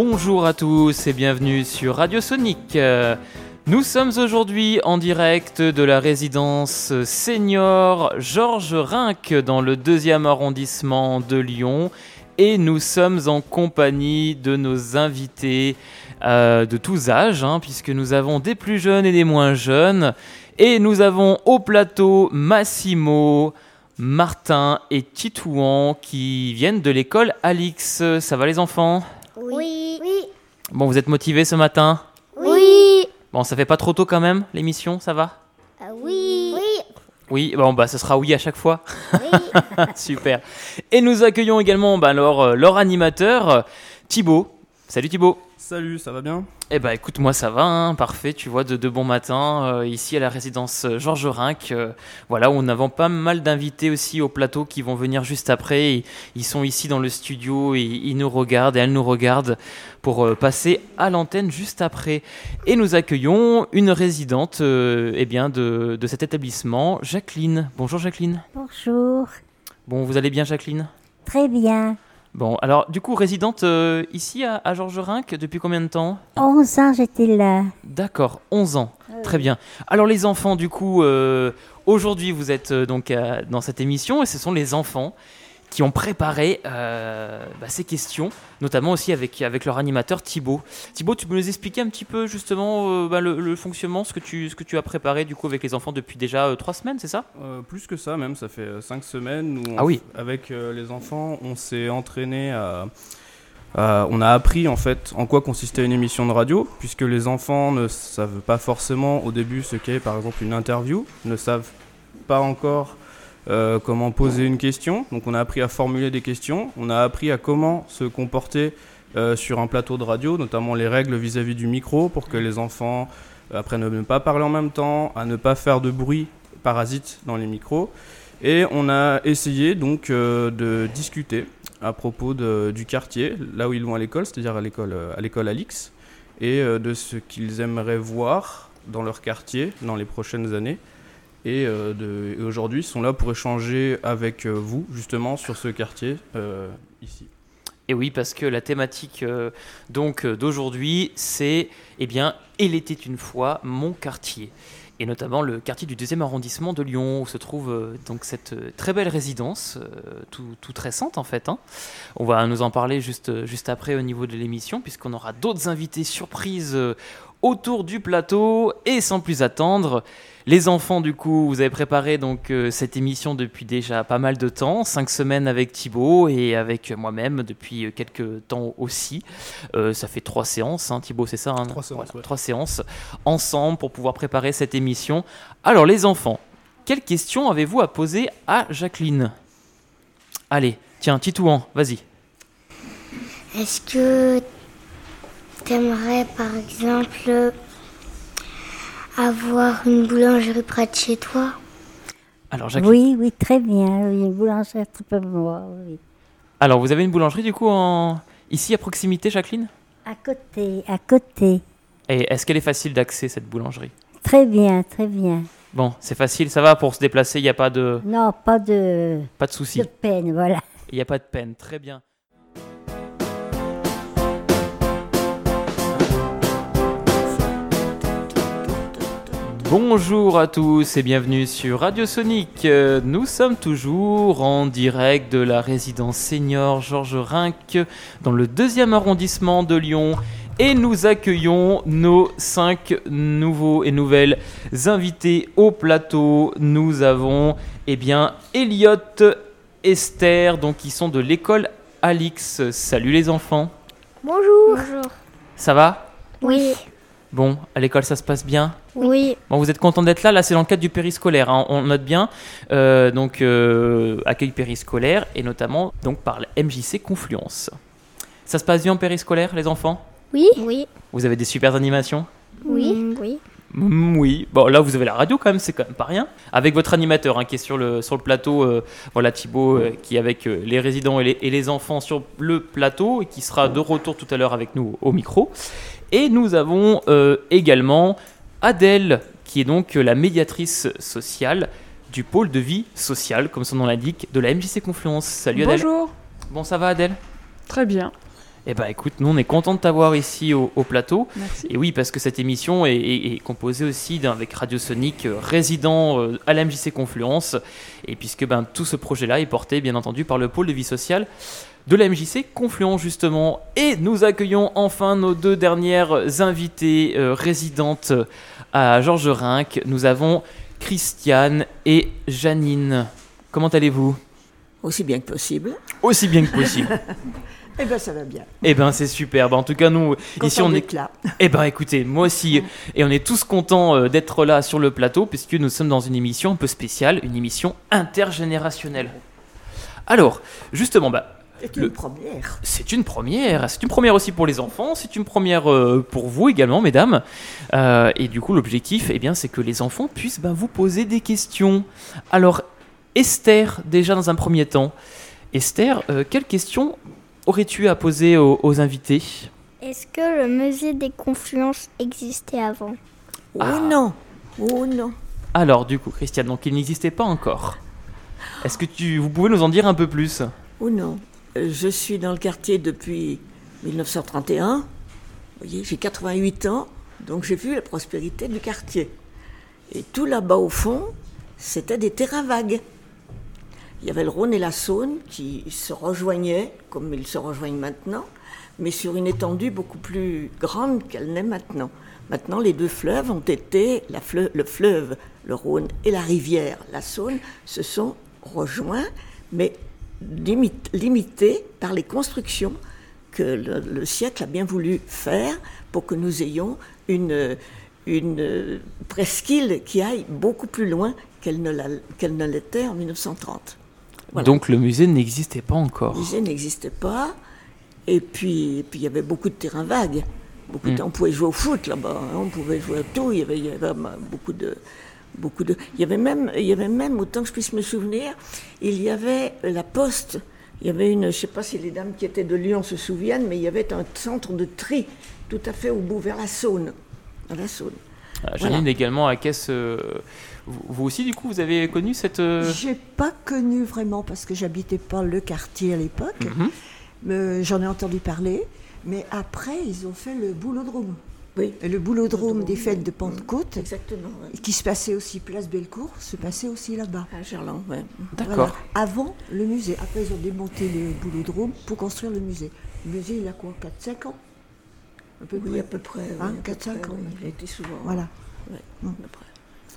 Bonjour à tous et bienvenue sur Radio Sonic. Euh, Nous sommes aujourd'hui en direct de la résidence senior Georges Rinck dans le deuxième arrondissement de Lyon et nous sommes en compagnie de nos invités euh, de tous âges, hein, puisque nous avons des plus jeunes et des moins jeunes. Et nous avons au plateau Massimo, Martin et Titouan qui viennent de l'école Alix. Ça va les enfants? Oui. Oui. Bon, vous êtes motivés ce matin Oui. Bon, ça fait pas trop tôt quand même, l'émission, ça va? Euh, oui. Oui. Oui, bon, bah, ce sera oui à chaque fois. Oui. Super. Et nous accueillons également bah, leur, leur animateur, euh, Thibaut. Salut Thibaut. Salut, ça va bien? Eh bah écoute, moi ça va, hein, parfait, tu vois, de, de bon matin, euh, ici à la résidence euh, Georges Rinck, euh, voilà, où on avons pas mal d'invités aussi au plateau qui vont venir juste après, Et ils sont ici dans le studio, et ils nous regardent, et elles nous regardent pour euh, passer à l'antenne juste après. Et nous accueillons une résidente euh, eh bien, de, de cet établissement, Jacqueline. Bonjour Jacqueline. Bonjour, Bon, vous allez bien Jacqueline? Très bien. Bon, alors du coup, résidente euh, ici à, à Georges Rinck depuis combien de temps? 11 ans j'étais là. D'accord, 11 ans. Très bien. Alors les enfants, du coup, euh, aujourd'hui vous êtes euh, donc dans cette émission et ce sont les enfants qui ont préparé euh, bah, ces questions, notamment aussi avec, avec leur animateur Thibaut. Thibaut, tu peux nous expliquer un petit peu justement euh, bah, le, le fonctionnement, ce que, tu, ce que tu as préparé du coup avec les enfants depuis déjà euh, trois semaines, c'est ça? Plus que ça même, ça fait 5 semaines où on- Ah oui. avec les enfants on s'est entraîné à, à- On a appris en fait en quoi consistait une émission de radio, puisque les enfants ne savent pas forcément au début ce qu'est par exemple une interview, ne savent pas encore euh, comment poser une question, donc on a appris à formuler des questions, on a appris à comment se comporter euh, sur un plateau de radio, notamment les règles vis-à-vis du micro pour que les enfants apprennent à ne pas parler en même temps, à ne pas faire de bruit parasite dans les micros. Et on a essayé donc euh, de discuter à propos du quartier, là où ils vont à l'école, c'est-à-dire à l'école à l'école Alix, et de ce qu'ils aimeraient voir dans leur quartier dans les prochaines années. Et, euh, et aujourd'hui, sont là pour échanger avec euh, vous justement sur ce quartier euh, ici. Et oui, parce que la thématique donc d'aujourd'hui, c'est eh bien, il était une fois mon quartier, et notamment le quartier du deuxième arrondissement de Lyon, où se trouve donc cette très belle résidence, tout, toute récente en fait. hein. On va nous en parler juste juste après au niveau de l'émission, puisqu'on aura d'autres invités surprises autour du plateau. Et sans plus attendre, les enfants, du coup, vous avez préparé donc euh, cette émission depuis déjà pas mal de temps, cinq semaines avec Thibaut et avec moi-même depuis euh, quelques temps aussi. Euh, ça fait trois séances, hein, Thibaut, c'est ça hein? Trois séances, ouais. Trois séances ensemble pour pouvoir préparer cette émission. Alors, les enfants, quelles questions avez-vous à poser à Jacqueline? Allez, tiens, Titouan, vas-y. Est-ce que t'aimerais par exemple avoir une boulangerie près de chez toi? Alors, Jacqueline? Oui, oui, très bien. Oui, une boulangère très peu moi, oui. Alors, vous avez une boulangerie du coup en... ici à proximité, Jacqueline? À côté, à côté. Et est-ce qu'elle est facile d'accès cette boulangerie? Très bien, très bien. Bon, c'est facile, ça va pour se déplacer, il n'y a pas de, Non, pas de, pas de souci. de peine, voilà. Il n'y a pas de peine, très bien. Bonjour à tous et bienvenue sur Radio Sonic. Nous sommes toujours en direct de la résidence senior Georges Rinck dans le deuxième arrondissement de Lyon et nous accueillons nos cinq nouveaux et nouvelles invités au plateau. Nous avons eh bien Elliot, Esther, donc qui sont de l'école Alix. Salut les enfants, Bonjour. Bonjour. ça va? Oui. Bon, à l'école ça se passe bien? Oui. Bon, vous êtes content d'être là. Là, c'est dans le cadre du périscolaire. hein. On note bien. Euh, donc, euh, accueil périscolaire et notamment donc par la MJC Confluence. Ça se passe bien en périscolaire, les enfants? Oui. Oui. Vous avez des super animations? Oui. Oui. Mm, Oui. Bon, là, vous avez la radio quand même. C'est quand même pas rien. Avec votre animateur hein, qui est sur le sur le plateau. euh, voilà, Thibaut, euh, qui est avec euh, les résidents et les, et les enfants sur le plateau et qui sera de retour tout à l'heure avec nous au micro. Et nous avons euh, également Adèle, qui est donc euh, la médiatrice sociale du pôle de vie sociale, comme son nom l'indique, de la MJC Confluence. Salut Adèle. Bonjour, Bon, ça va Adèle? Très bien. Eh ben écoute, nous on est content de t'avoir ici au, au plateau. Merci. Et oui, parce que cette émission est, est- est composée aussi d'un avec Radio Sonic, euh, résident euh, à la MJC Confluence. Et puisque ben, tout ce projet-là est porté, bien entendu, par le pôle de vie sociale de la MJC Confluence, justement. Et nous accueillons enfin nos deux dernières invitées euh, résidentes à Georges Rinck. Nous avons Christiane et Janine. Comment allez-vous? Aussi bien que possible. Aussi bien que possible. Eh bien, ça va bien. Eh ben c'est super. Ben, en tout cas, nous, ici, on est est là. Eh ben écoutez, moi aussi, et on est tous contents euh, d'être là sur le plateau, puisque nous sommes dans une émission un peu spéciale, une émission intergénérationnelle. Alors, justement, bah, C'est Le- une première. c'est une première, c'est une première aussi pour les enfants, c'est une première euh, pour vous également, mesdames. Euh, et du coup, l'objectif, eh bien, c'est que les enfants puissent bah, vous poser des questions. Alors, Esther, déjà dans un premier temps, Esther, euh, quelles questions aurais-tu à poser aux, aux invités? Est-ce que le musée des confluences existait avant? Oh Ah. non. Oh non. Alors, du coup, Christiane, donc il n'existait pas encore. Est-ce que tu, vous pouvez nous en dire un peu plus? Oh non. Je suis dans le quartier depuis 1931. Vous voyez, j'ai 88 ans, donc j'ai vu la prospérité du quartier. Et tout là-bas au fond, c'était des terrains vagues. Il y avait le Rhône et la Saône qui se rejoignaient, comme ils se rejoignent maintenant, mais sur une étendue beaucoup plus grande qu'elle n'est maintenant. Maintenant, les deux fleuves ont été, le fleuve, le Rhône et la rivière, la Saône, se sont rejoints, mais limite- limités par les constructions que le, le siècle a bien voulu faire pour que nous ayons une, une presqu'île qui aille beaucoup plus loin qu'elle ne, l'était en 1930. Voilà. Donc le musée n'existait pas encore. Le musée n'existait pas. Et puis, et puis il y avait beaucoup de terrains vagues. Beaucoup de- on pouvait jouer au foot là-bas. hein, on pouvait jouer à tout. Il y avait, il y avait, euh, beaucoup de, beaucoup de. Il y avait même, il y avait même, autant que je puisse me souvenir, il y avait la poste. Il y avait une, je ne sais pas si les dames qui étaient de Lyon se souviennent, mais il y avait un centre de tri tout à fait au bout vers la Saône, la Saône. Euh, Janine également à Caisse. euh, vous, aussi, du coup, vous avez connu cette. euh, J'ai pas connu vraiment parce que j'habitais pas le quartier à l'époque. Mais J'en ai entendu parler. Mais après, ils ont fait le boulodrome. Oui, le boulodrome des fêtes de Pentecôte, exactement. ouais. qui se passait aussi place Bellecour, se passait aussi là-bas. À Gerland, ouais. D'accord. Voilà. Avant le musée. Après, ils ont démonté le boulodrome pour construire le musée. Le musée, il a quoi 4-5 ans? À peu Oui, près. à peu près. oui, Hein, ans, oui. oui. Il a été souvent. Voilà. ouais, à peu près.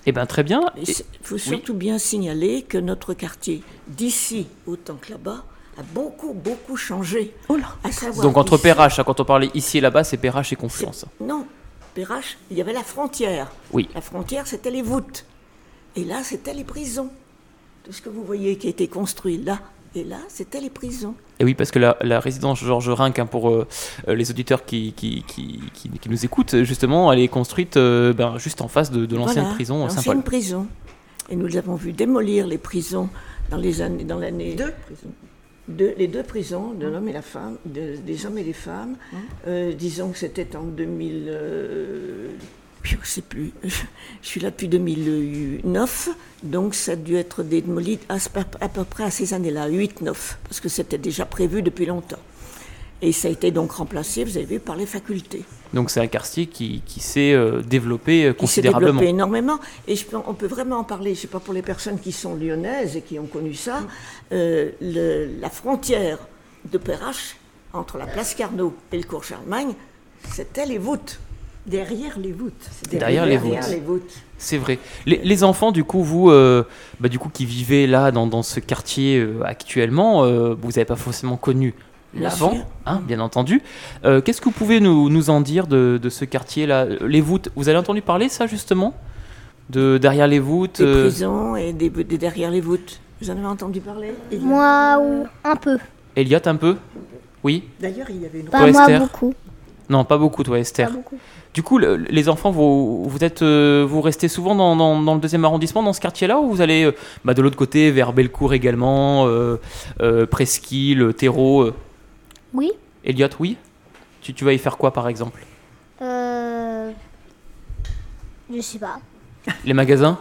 Eh ben très bien. Il faut surtout bien signaler que notre quartier, d'ici autant que là-bas, a beaucoup, beaucoup changé. Oh là À savoir donc entre ici- Perrache, quand on parlait ici et là-bas, c'est Perrache et Confluence. Non, Perrache, il y avait la frontière. Oui. La frontière, c'était les voûtes. Et là, c'était les prisons. Tout ce que vous voyez qui a été construit là et là, c'était les prisons. Et oui, parce que la, la résidence Georges Rinck, hein, pour euh, euh, les auditeurs qui, qui, qui, qui- qui nous écoutent, justement, elle est construite euh, ben, juste en face de, de l'ancienne Voilà, prison euh, l'ancienne Saint-Paul. prison. Et nous avons vu démolir les prisons dans les années, dans l'année. Deux prisons. Deux- les deux prisons, de l'homme et la femme, de- des hommes et des femmes. Euh, disons que c'était en 2000. euh, je ne sais plus. Je, suis là depuis 2009, donc ça a dû être démoli à peu près à ces années-là, 8-9, parce que c'était déjà prévu depuis longtemps. Et ça a été donc remplacé, vous avez vu, par les facultés. Donc c'est un quartier qui, qui s'est euh, développé euh, qui s'est considérablement. développé énormément. Et je on peut vraiment en parler, je sais pas pour les personnes qui sont lyonnaises et qui ont connu ça, euh, le- la frontière de Perrache, entre la place Carnot et le cours Charlemagne, c'était les voûtes. Derrière les voûtes. C'était Derrière les derrière voûtes. les voûtes. C'est vrai. Les, les enfants, du coup, vous, euh, bah, du coup, qui vivez là, dans, dans ce quartier euh, actuellement, euh, vous n'avez pas forcément connu l'avant, hein, bien entendu. Euh, Qu'est-ce que vous pouvez nous, nous en dire de, de ce quartier-là? Les voûtes, vous avez entendu parler ça, justement? De derrière les voûtes Des euh, prisons et des, des derrière les voûtes. Vous en avez entendu parler Moi, ou un peu. Elliot, un peu? Oui D'ailleurs, il y avait une Pas Toi, moi Esther? beaucoup. Non, pas beaucoup, toi, Esther. Pas beaucoup. Du coup, le- les enfants, vous, vous, êtes, euh, vous restez souvent dans, dans- dans le deuxième arrondissement, dans ce quartier-là, ou vous allez bah, de l'autre côté, vers Bellecour également, euh, euh, Presqu'île, Terreau euh, Oui. Elliot, oui tu, tu vas y faire quoi, par exemple? Euh... Je sais pas. Les magasins?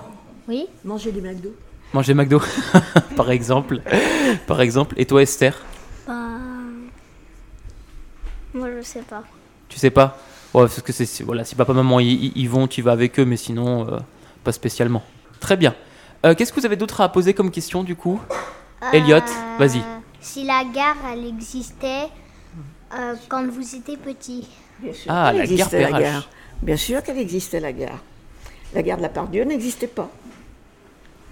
Oui. Manger des McDo. Manger McDo, par exemple. par exemple. Et toi, Esther? Bah... je sais pas. Tu sais pas? Ouais, parce que c'est voilà, si papa maman y, y- y vont, tu vas avec eux, mais sinon euh, pas spécialement. Très bien. Euh, Qu'est-ce que vous avez d'autre à poser comme question du coup? Elliot, Euh, vas-y. Si la gare, elle existait euh, quand vous étiez petit. Bien sûr Ah, qu'elle la gare existait, la gare. Bien sûr qu'elle existait, la gare. La gare de la Pardieu n'existait pas.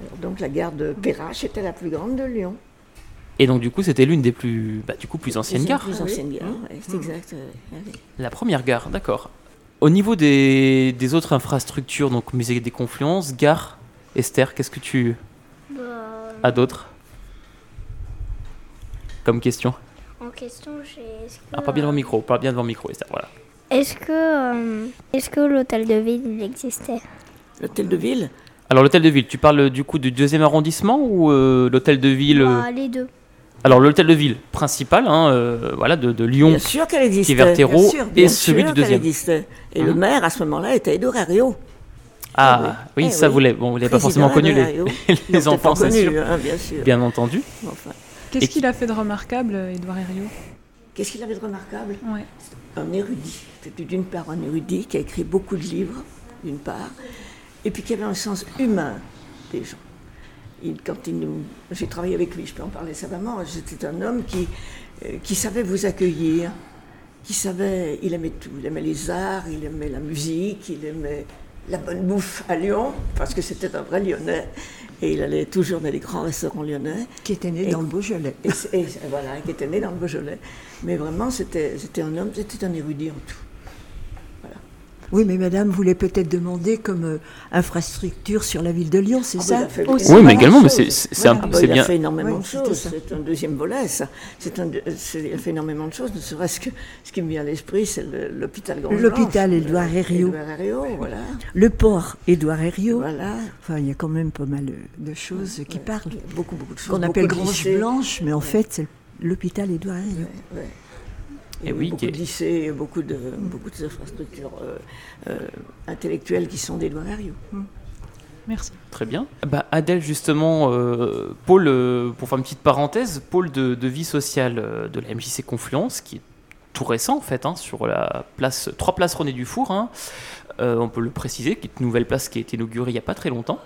Alors, donc la gare de Perrache était la plus grande de Lyon. Et donc du coup, c'était l'une des plus, bah, du coup, plus anciennes gares. La plus ancienne gare, Mmh. ouais, c'est exact. La première gare, d'accord. Au niveau des, des autres infrastructures, donc musée des Confluences, gare, Esther, qu'est-ce que tu Bah, as d'autre? Comme question en question, j'ai. Ah, pas bien devant le micro, pas bien devant le micro, Esther, voilà. Est-ce que, euh, est-ce que l'hôtel de ville il existait? L'hôtel de ville, Alors l'hôtel de ville, tu parles du coup du deuxième arrondissement ou euh, l'hôtel de ville euh, Bah, Les deux. Alors l'hôtel de ville principal, hein, euh, voilà, de, de Lyon, bien sûr qu'elle existait. qui est vers Terreau, bien sûr, et celui sûr du deuxième. existait. Et le Hein maire, à ce moment-là, était Edo Rario. Ah oui, Eh ça oui. vous l'avez, bon, vous l'avez pas forcément connu les, enfants, c'est sûr, hein, bien sûr. bien entendu. Enfin, Qu'est-ce qu'il a fait de remarquable, Édouard Herriot? Qu'est-ce qu'il avait de remarquable? Ouais. un érudit. C'était d'une part un érudit qui a écrit beaucoup de livres, d'une part, et puis qui avait un sens humain des gens. Il, quand il nous, j'ai travaillé avec lui, je peux en parler savamment. C'était un homme qui, euh, qui savait vous accueillir, qui savait, il aimait tout, il aimait les arts, il aimait la musique, il aimait la bonne bouffe à Lyon, parce que c'était un vrai Lyonnais, et il allait toujours dans les grands restaurants lyonnais. Qui était né Et- dans le Beaujolais. Et, et voilà, qui était né dans le Beaujolais. Mais vraiment, c'était un homme, c'était un érudit en tout. Oui, mais madame voulait peut-être demander comme euh, infrastructure sur la ville de Lyon, c'est Ah, bah, il ça Aussi. Oui, mais également, mais c'est- c'est un- Ah, bah, c'est il bien. a fait énormément Oui, de choses. C'est un deuxième volet, ça. C'est un, c'est- il a fait énormément de choses. Ne serait-ce que ce qui me vient à l'esprit, c'est l'hôpital Grange L'hôpital Édouard Herriot. Voilà. Le port Édouard Herriot. Voilà. Enfin, il y a quand même pas mal de choses qui parlent. Beaucoup, beaucoup de choses. Qu'on appelle Grange. Blanche, mais en fait, c'est l'hôpital Édouard Herriot. Oui, beaucoup de lycées, beaucoup de beaucoup d'infrastructures euh, euh, intellectuelles qui sont d'Édouard Herriot. Merci. Très bien. Bah, Adèle, justement, euh, pôle, euh, pour faire une petite parenthèse, pôle de, de vie sociale de la MJC Confluence, qui est tout récent en fait, hein, sur la place, trois places René Dufour. hein. Euh, on peut le préciser, qui est une nouvelle place qui a été inaugurée il n'y a pas très longtemps.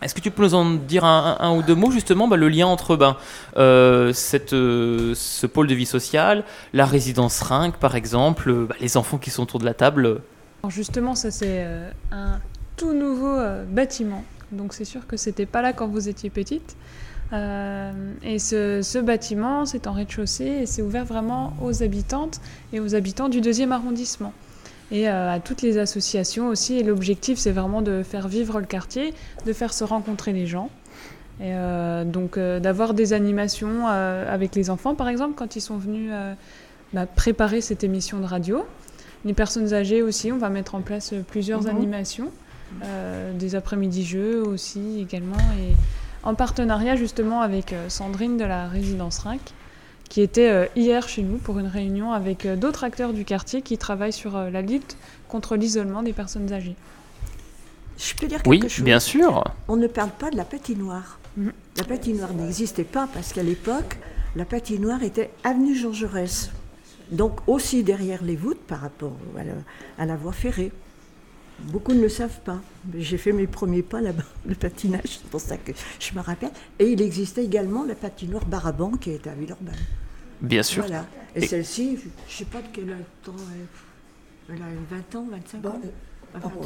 Est-ce que tu peux nous en dire un, ou deux mots justement bah, le lien entre ben, euh, euh, ce pôle de vie sociale, la résidence Rinc par exemple, euh, bah, les enfants qui sont autour de la table justement, ça c'est un tout nouveau bâtiment. Donc c'est sûr que c'était pas là quand vous étiez petite. Et ce bâtiment, c'est en rez-de-chaussée et c'est ouvert vraiment aux habitantes et aux habitants du deuxième arrondissement. Et euh, à toutes les associations aussi. Et l'objectif, c'est vraiment de faire vivre le quartier, de faire se rencontrer les gens. Et euh, donc euh, d'avoir des animations euh, avec les enfants, par exemple, quand ils sont venus bah, préparer cette émission de radio. Les personnes âgées aussi, on va mettre en place plusieurs Mhm. animations, des après-midi jeux aussi également, et en partenariat justement avec Sandrine de la résidence Rinc, qui était euh, hier chez nous pour une réunion avec euh, d'autres acteurs du quartier qui travaillent sur euh, la lutte contre l'isolement des personnes âgées. Je peux dire Oui, quelque chose? bien sûr. On ne parle pas de la patinoire. Mhm. La patinoire n'existait pas parce qu'à l'époque, la patinoire était avenue Jean Jaurès. Donc aussi derrière les voûtes par rapport à la, à la voie ferrée. Beaucoup ne le savent pas. Mais J'ai fait mes premiers pas là-bas, le patinage, c'est pour ça que je me rappelle. Et il existait également la patinoire Baraban qui était à Villeurbanne. Bien sûr. Voilà. Et, Et- celle-ci, je ne sais pas de quel temps elle, elle a 20 ans, 25 Bon, ans. euh, Ah, oh,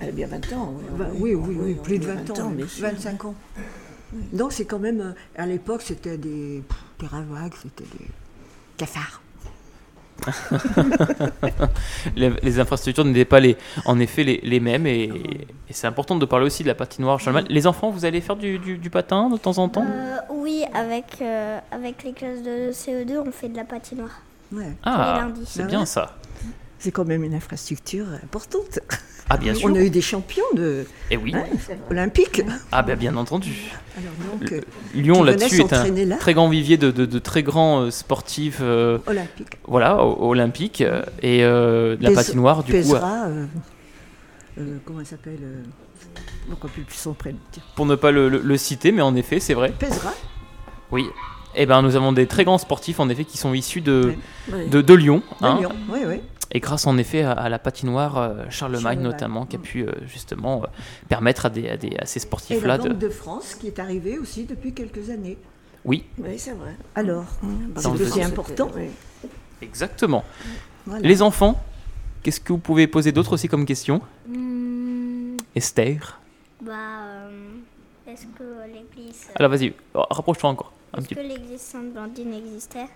elle a- bien 20 ans. oui, Bah, oui, oui, plus de dit 20 ans, bien sûr. 25 ans. Donc c'est quand même, euh, à l'époque, c'était des, des ravages, c'était des cafards. les, les infrastructures n'étaient pas les, en effet les, les mêmes et, et c'est important de parler aussi de la patinoire. Les enfants, vous allez faire du, du- du patin de temps en temps? Euh, oui, avec, euh, avec les classes de CE2, on fait de la patinoire. Ouais. Ah, c'est bien ça. C'est quand même une infrastructure importante. Ah bien sûr. On a eu des champions de, Et oui. hein, olympiques. Ah ben bien entendu. Alors donc, euh, Lyon là-dessus est un là. très grand vivier de, de- de très grands euh, sportifs, euh, olympiques. voilà, olympiques et euh, de la Pes- patinoire du coup. Pesera, euh, euh, comment elle s'appelle pour ne pas le, le- le citer, mais en effet c'est vrai. Pesera, Oui. Eh ben, nous avons des très grands sportifs, en effet, qui sont issus de, de Lyon. De hein. Lyon, Oui, oui. Et grâce en effet à, à la patinoire euh, Charlemagne, Charlemagne. notamment, qui a Mm. pu euh, justement euh, permettre à, des, à, des- à ces Et sportifs-là la de... Banque de France qui est arrivée aussi depuis quelques années. Oui, Oui, c'est vrai. Alors, Bah, C'est aussi important. oui. exactement. voilà. Les enfants, qu'est-ce que vous pouvez poser d'autre aussi comme question Hmm, Esther bah, euh, est-ce que l'église. Alors vas-y, oh, rapproche-toi encore. Un Est-ce petit que l'église Sainte-Blandine existait?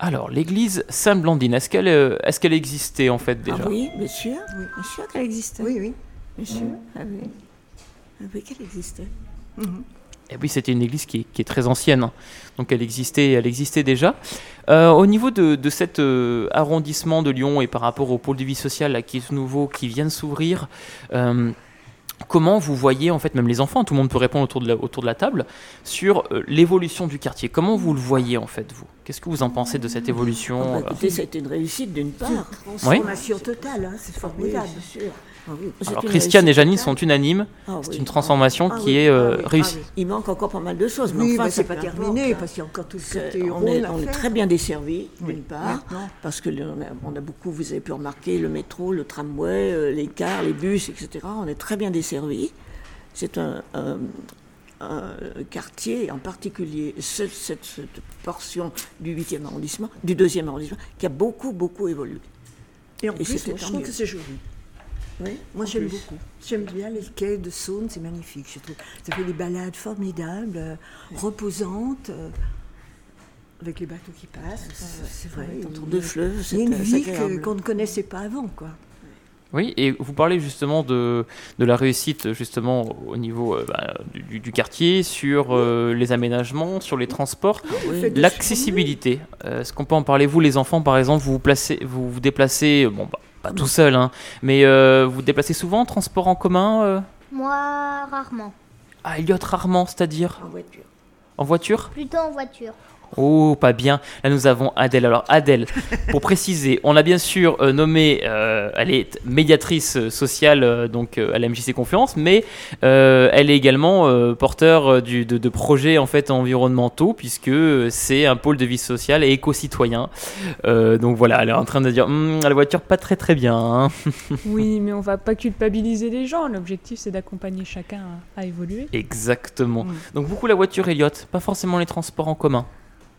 Alors, l'église Sainte-Blandine, est-ce qu'elle euh, est qu'elle existait en fait déjà? Ah oui, bien sûr. Oui. Bien sûr qu'elle existait. Oui, oui. Bien sûr. Ah oui. Ah oui, qu'elle existait. Mhm. Eh oui, c'était une église qui est, qui est très ancienne, hein. donc elle existait, elle existait déjà. Euh, au niveau de, de cet euh, arrondissement de Lyon et par rapport au pôle de vie sociale là, qui est nouveau, qui vient de s'ouvrir, euh, comment vous voyez, en fait, même les enfants, tout le monde peut répondre autour de la, autour de la table, sur euh, l'évolution du quartier Comment vous le voyez, en fait, vous? Qu'est-ce que vous en pensez de cette évolution? Ah bah, écoutez, ça a été une réussite d'une part. Transformation totale, hein, c'est Oui, formidable. c'est sûr. Ah oui, Alors, Christiane et Janine sont unanimes, Ah c'est oui. une transformation Ah qui oui, est euh, ah oui, ah réussie. oui. Il manque encore pas mal de choses, mais Oui, enfin, mais c'est pas terminé, parce qu'il y a encore tout ce côté on est, on est très bien desservis, Oui. d'une part, Maintenant. parce que on, a, on a beaucoup, vous avez pu remarquer, le métro, le tramway, euh, les cars, les bus, etc. On est très bien desservis. C'est un, quartier, en particulier ce- cette, cette portion du 8e arrondissement, du 2e arrondissement, qui a beaucoup, beaucoup évolué. Et en Et plus, je trouve que c'est joli. Oui, Moi, j'aime plus. beaucoup. J'aime bien les quais de Saône, c'est magnifique, je trouve. Ça fait des balades formidables, euh, reposantes, euh, avec les bateaux qui passent. C'est- C'est vrai. Il autour y a- fleuves, Il y a une c'est vie qu'on ne connaissait pas avant, quoi. Oui, et vous parlez justement de, de la réussite justement au niveau euh, bah, du, quartier, sur euh, les aménagements, sur les transports, Oui. De l'accessibilité. Euh, Est-ce qu'on peut en parler? Vous, les enfants, par exemple, vous vous, placez, vous, vous déplacez, euh, bon, bah, pas tout seul, hein, mais euh, vous vous déplacez souvent en transport en commun euh? Moi, rarement. Ah, Elliot, rarement, c'est-à-dire? En voiture. En voiture? Plutôt en voiture. Oh, pas bien. Là, nous avons Adèle. Alors, Adèle, pour préciser, on a bien sûr euh, nommé, euh, elle est médiatrice euh, sociale euh, donc à la MJC Confiance, mais elle est également porteur du, de, de projets en fait environnementaux, puisque c'est un pôle de vie sociale et éco-citoyen. Donc voilà, elle est en train de dire, Hum, la voiture pas très très bien. hein. Oui, mais on va pas culpabiliser les gens. L'objectif, c'est d'accompagner chacun à, à évoluer. Exactement. Donc beaucoup la voiture, Elliot, pas forcément les transports en commun.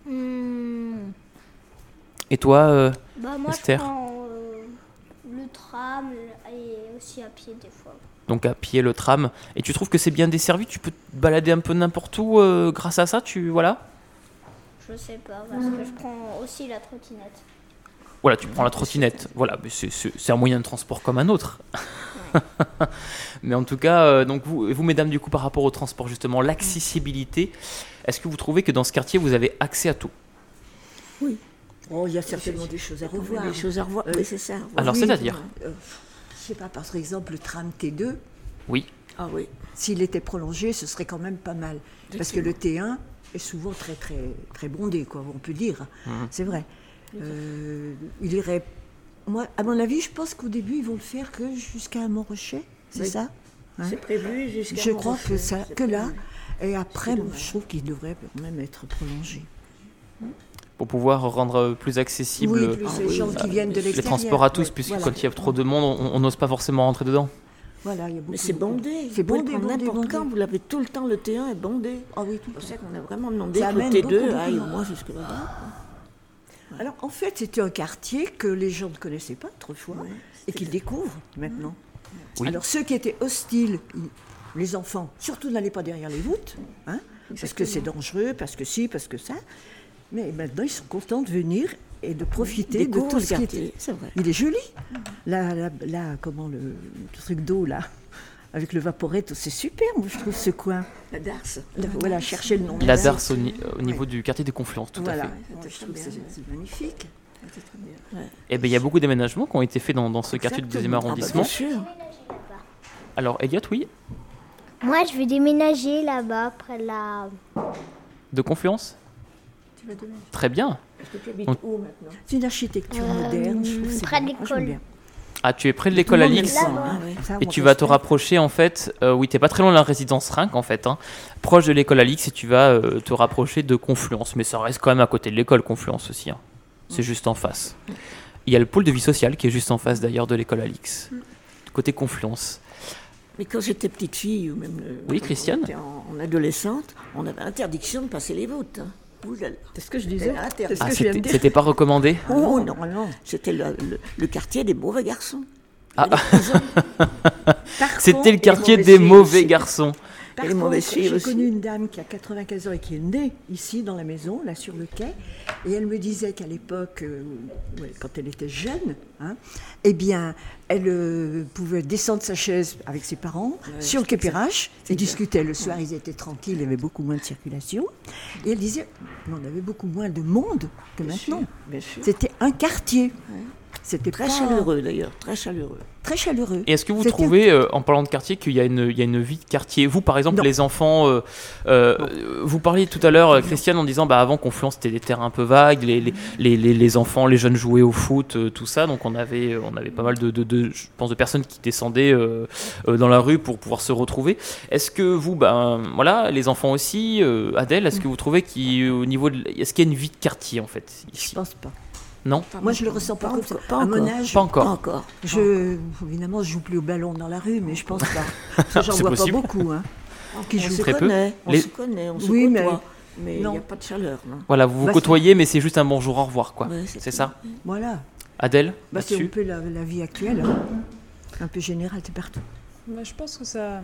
Hmm, Et toi, euh, bah, moi, Esther je prends euh, le tram et aussi à pied des fois. donc à pied le tram, et tu trouves que c'est bien desservi? Tu peux te balader un peu n'importe où euh, grâce à ça? Tu voilà? Je sais pas, parce que je prends aussi la trottinette. Voilà, tu prends la trottinette. Voilà, c'est un moyen de transport comme un autre. mais en tout cas, euh, donc vous, vous, mesdames, du coup, par rapport au transport, justement, l'accessibilité, est-ce que vous trouvez que dans ce quartier, vous avez accès à tout? Oh, il y a certainement des choses à revoir. Des choses à revoir. Euh, Oui, c'est ça. Alors, Oui, c'est-à-dire euh, Je sais pas, par exemple, le tram T2, Oui. Ah oui. s'il était prolongé, ce serait quand même pas mal. Parce que le T1 est souvent très, très, très bondé, quoi, on peut dire. Mhm. C'est vrai. Euh, il irait. Moi, à mon avis, je pense qu'au début, ils vont le faire que jusqu'à Montrochet, c'est Oui. ça? Hein? C'est prévu jusqu'à. Je crois que ça, que là. Et après, bon, je trouve qu'il devrait même être prolongé. Pour pouvoir rendre plus accessible Oui, plus Ah les oui, gens qui viennent de les l'extérieur. transports à tous, Ouais, puisque voilà. quand il y a trop de monde, on n'ose pas forcément rentrer dedans. Voilà, il y a beaucoup Mais c'est bondé. C'est bondé, n'importe bondé. quand. Vous l'avez tout le temps. Le T1 est bondé. Ah oui, tout C'est à pour fait. ça qu'on a vraiment demandé Ça que le amène T2 beaucoup de aille au moins jusque là-bas. Alors, en fait, c'était un quartier que les gens ne connaissaient pas autrefois Ouais, et qu'ils découvrent maintenant. Oui. Alors, ceux qui étaient hostiles, les enfants, surtout n'allaient pas derrière les voûtes, hein, parce que c'est dangereux, parce que si, parce que ça. Mais maintenant, ils sont contents de venir et de profiter de tout le ce qui quartier, était. c'est vrai. Il est joli. Là, là, là, comment le, le truc d'eau, là, avec le vaporette, c'est super, moi, je trouve, ce coin. La Darse. Voilà, chercher le nom. La Darse au, ni- au niveau du quartier des Confluences, tout Voilà, à fait. je trouve que c'est magnifique. Et ben il y a beaucoup d'aménagements qui ont été faits dans, dans ce quartier du deuxième. Ah bah, arrondissement. bien sûr. Alors, Elliot, oui, Moi, je vais déménager là-bas, près de la. de Confluence Très bien. Parce que tu habites Donc- où maintenant? C'est une architecture Euh, moderne, je trouve près de l'école. Ah, tu es près de l'école Alix. Ah, hein. Et tu vas te rapprocher en fait, euh, oui, t'es pas très loin de la résidence Rinc en fait, hein, proche de l'école Alix et tu vas euh, te rapprocher de Confluence. Mais ça reste quand même à côté de l'école Confluence aussi. hein. C'est juste en face. Il y a le pôle de vie sociale qui est juste en face d'ailleurs de l'école Alix, côté Confluence. Mais quand j'étais petite fille, ou même euh, Oui, quand Christiane on était en, en adolescente, on avait interdiction de passer les voûtes. hein. C'est ce que je disais. C'était Ah, c'était c'était pas recommandé Oh non, non, c'était le, le- le quartier des mauvais garçons. Ah. C'était le quartier des mauvais garçons. Par Et contre, j'ai connu une dame qui a 95 ans et qui est née ici dans la maison, là sur le quai, et elle me disait qu'à l'époque, euh, quand elle était jeune, hein, eh bien, elle euh, pouvait descendre sa chaise avec ses parents sur le quai Perrache, ils discutaient le soir, ils étaient tranquilles, il y avait beaucoup moins de circulation, et elle disait, on avait beaucoup moins de monde que maintenant. Bien. C'était un quartier. C'était Très pas- chaleureux d'ailleurs, très chaleureux. Très chaleureux. Et est-ce que vous trouvez, euh, en parlant de quartier, qu'il y, a une- il y a une vie de quartier? Vous, par exemple, Non. les enfants, euh, euh, vous parliez tout à l'heure, euh, Christiane, en disant, bah, avant Confluence, c'était des terrains un peu vagues, les, les, les, les- les enfants, les jeunes jouaient au foot, euh, tout ça, donc on avait, on avait pas mal de, de, de- je pense, de personnes qui descendaient euh, euh, dans la rue pour pouvoir se retrouver. Est-ce que vous, ben, voilà, les enfants aussi, euh, Adèle, est-ce que vous trouvez qu'au niveau de, est-ce qu'il y a une vie de quartier en fait Je ici pense pas. Non Moi, je le ressens pas, comme ça. encore, pas à mon encore. âge, Pas encore. Pas encore. Je, évidemment, je joue plus au ballon dans la rue, mais je pense pas. Parce que J'en C'est vois possible. pas beaucoup. Hein, qui on se Très peu. connaît, on Les- se connaît, on se Oui, mais- côtoie. Mais il n'y a pas de chaleur, non Voilà, vous vous Bah, côtoyez, mais c'est juste un bonjour, au revoir, quoi. Ouais, c'est ça Voilà. Adèle Bah, c'est un peu la, la vie actuelle. hein. Un peu générale, c'est partout. Bah, je pense que ça,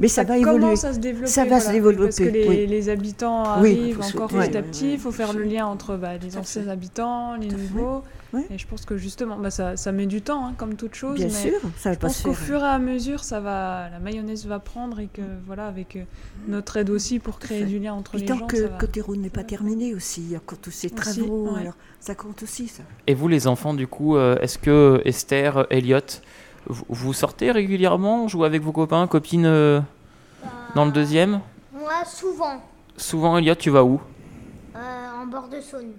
Mais ça, va évoluer. commence à se développer. Ça va se voilà. développer, Parce que les, oui. les habitants arrivent encore petit à petit. Il faut faire le lien entre bah, les anciens fait. habitants, les nouveaux. Et je pense que justement, bah, ça, ça met du temps, hein, comme toute chose. Bien mais sûr, ça va Je pense se qu'au fur et à mesure, ça va, la mayonnaise va prendre et que voilà, avec euh, notre aide aussi pour créer du lien entre Puis les tant gens, que ça va. Côté Rhône n'est pas terminé aussi, il y a tous ces Aussi, travaux, ouais. alors ça compte aussi, ça. Et vous, les enfants, du coup, euh, est-ce que Esther, Elliot, vous, vous sortez régulièrement, jouez avec vos copains, copines euh, dans le deuxième Moi, souvent, Souvent, Elliot, tu vas où euh, en bord de Saône.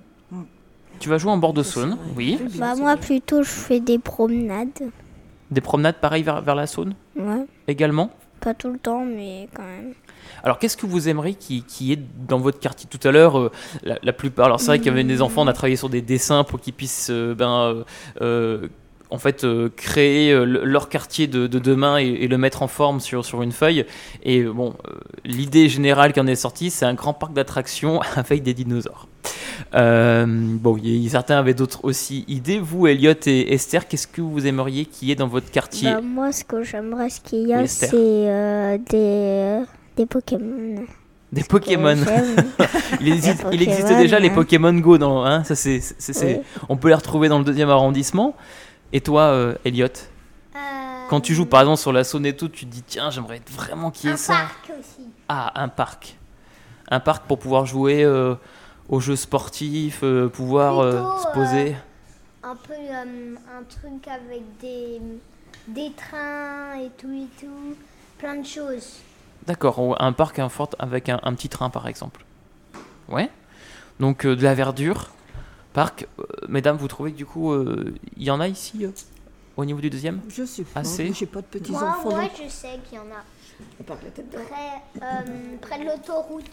Tu vas jouer en bord de Saône, oui. Bah, moi, plutôt, je fais des promenades. Des promenades pareilles vers, vers la Saône Ouais. également Pas tout le temps, mais quand même. Alors, qu'est-ce que vous aimeriez qui, qui est dans votre quartier Tout à l'heure, euh, la, la plupart. Alors, c'est vrai qu'il y avait des enfants, on a travaillé sur des dessins pour qu'ils puissent, euh, ben, euh, en fait, euh, créer euh, le- leur quartier de, de demain et, et le mettre en forme sur, sur une feuille. Et bon, euh, l'idée générale qui en est sortie, c'est un grand parc d'attractions avec des dinosaures. Bon, y certains avaient d'autres aussi idées. Vous, Elliot et Esther, qu'est-ce que vous aimeriez qu'il y ait dans votre quartier Bah, moi, ce que j'aimerais, ce qu'il y a, c'est des, des Pokémon. Des Pokémon. Il, existe, il déjà les hein. Pokémon Go, dans, hein, ça c'est, c'est- c'est- Oui. on peut les retrouver dans le deuxième arrondissement. Et toi, euh, Elliot, Euh, quand tu joues par exemple sur la Saône et tout, tu te dis tiens, j'aimerais vraiment qu'il y ait un ça. parc aussi. Ah, un parc. Un parc pour pouvoir jouer euh, aux jeux sportifs, euh, pouvoir euh, Plutôt, se poser. Un peu euh, un truc avec des, des trains et tout et tout. Plein de choses. D'accord, ou un parc un fort avec un, un petit train par exemple. Ouais. Donc euh, de la verdure. Parc. Euh, mesdames, vous trouvez que du coup, euh, il y en a ici euh, au niveau du deuxième? Je sais pas, Assez. j'ai pas de petits Moi, enfants. moi donc- je sais qu'il y en a. On parle de la tête d'or. Près, euh, près de l'autoroute.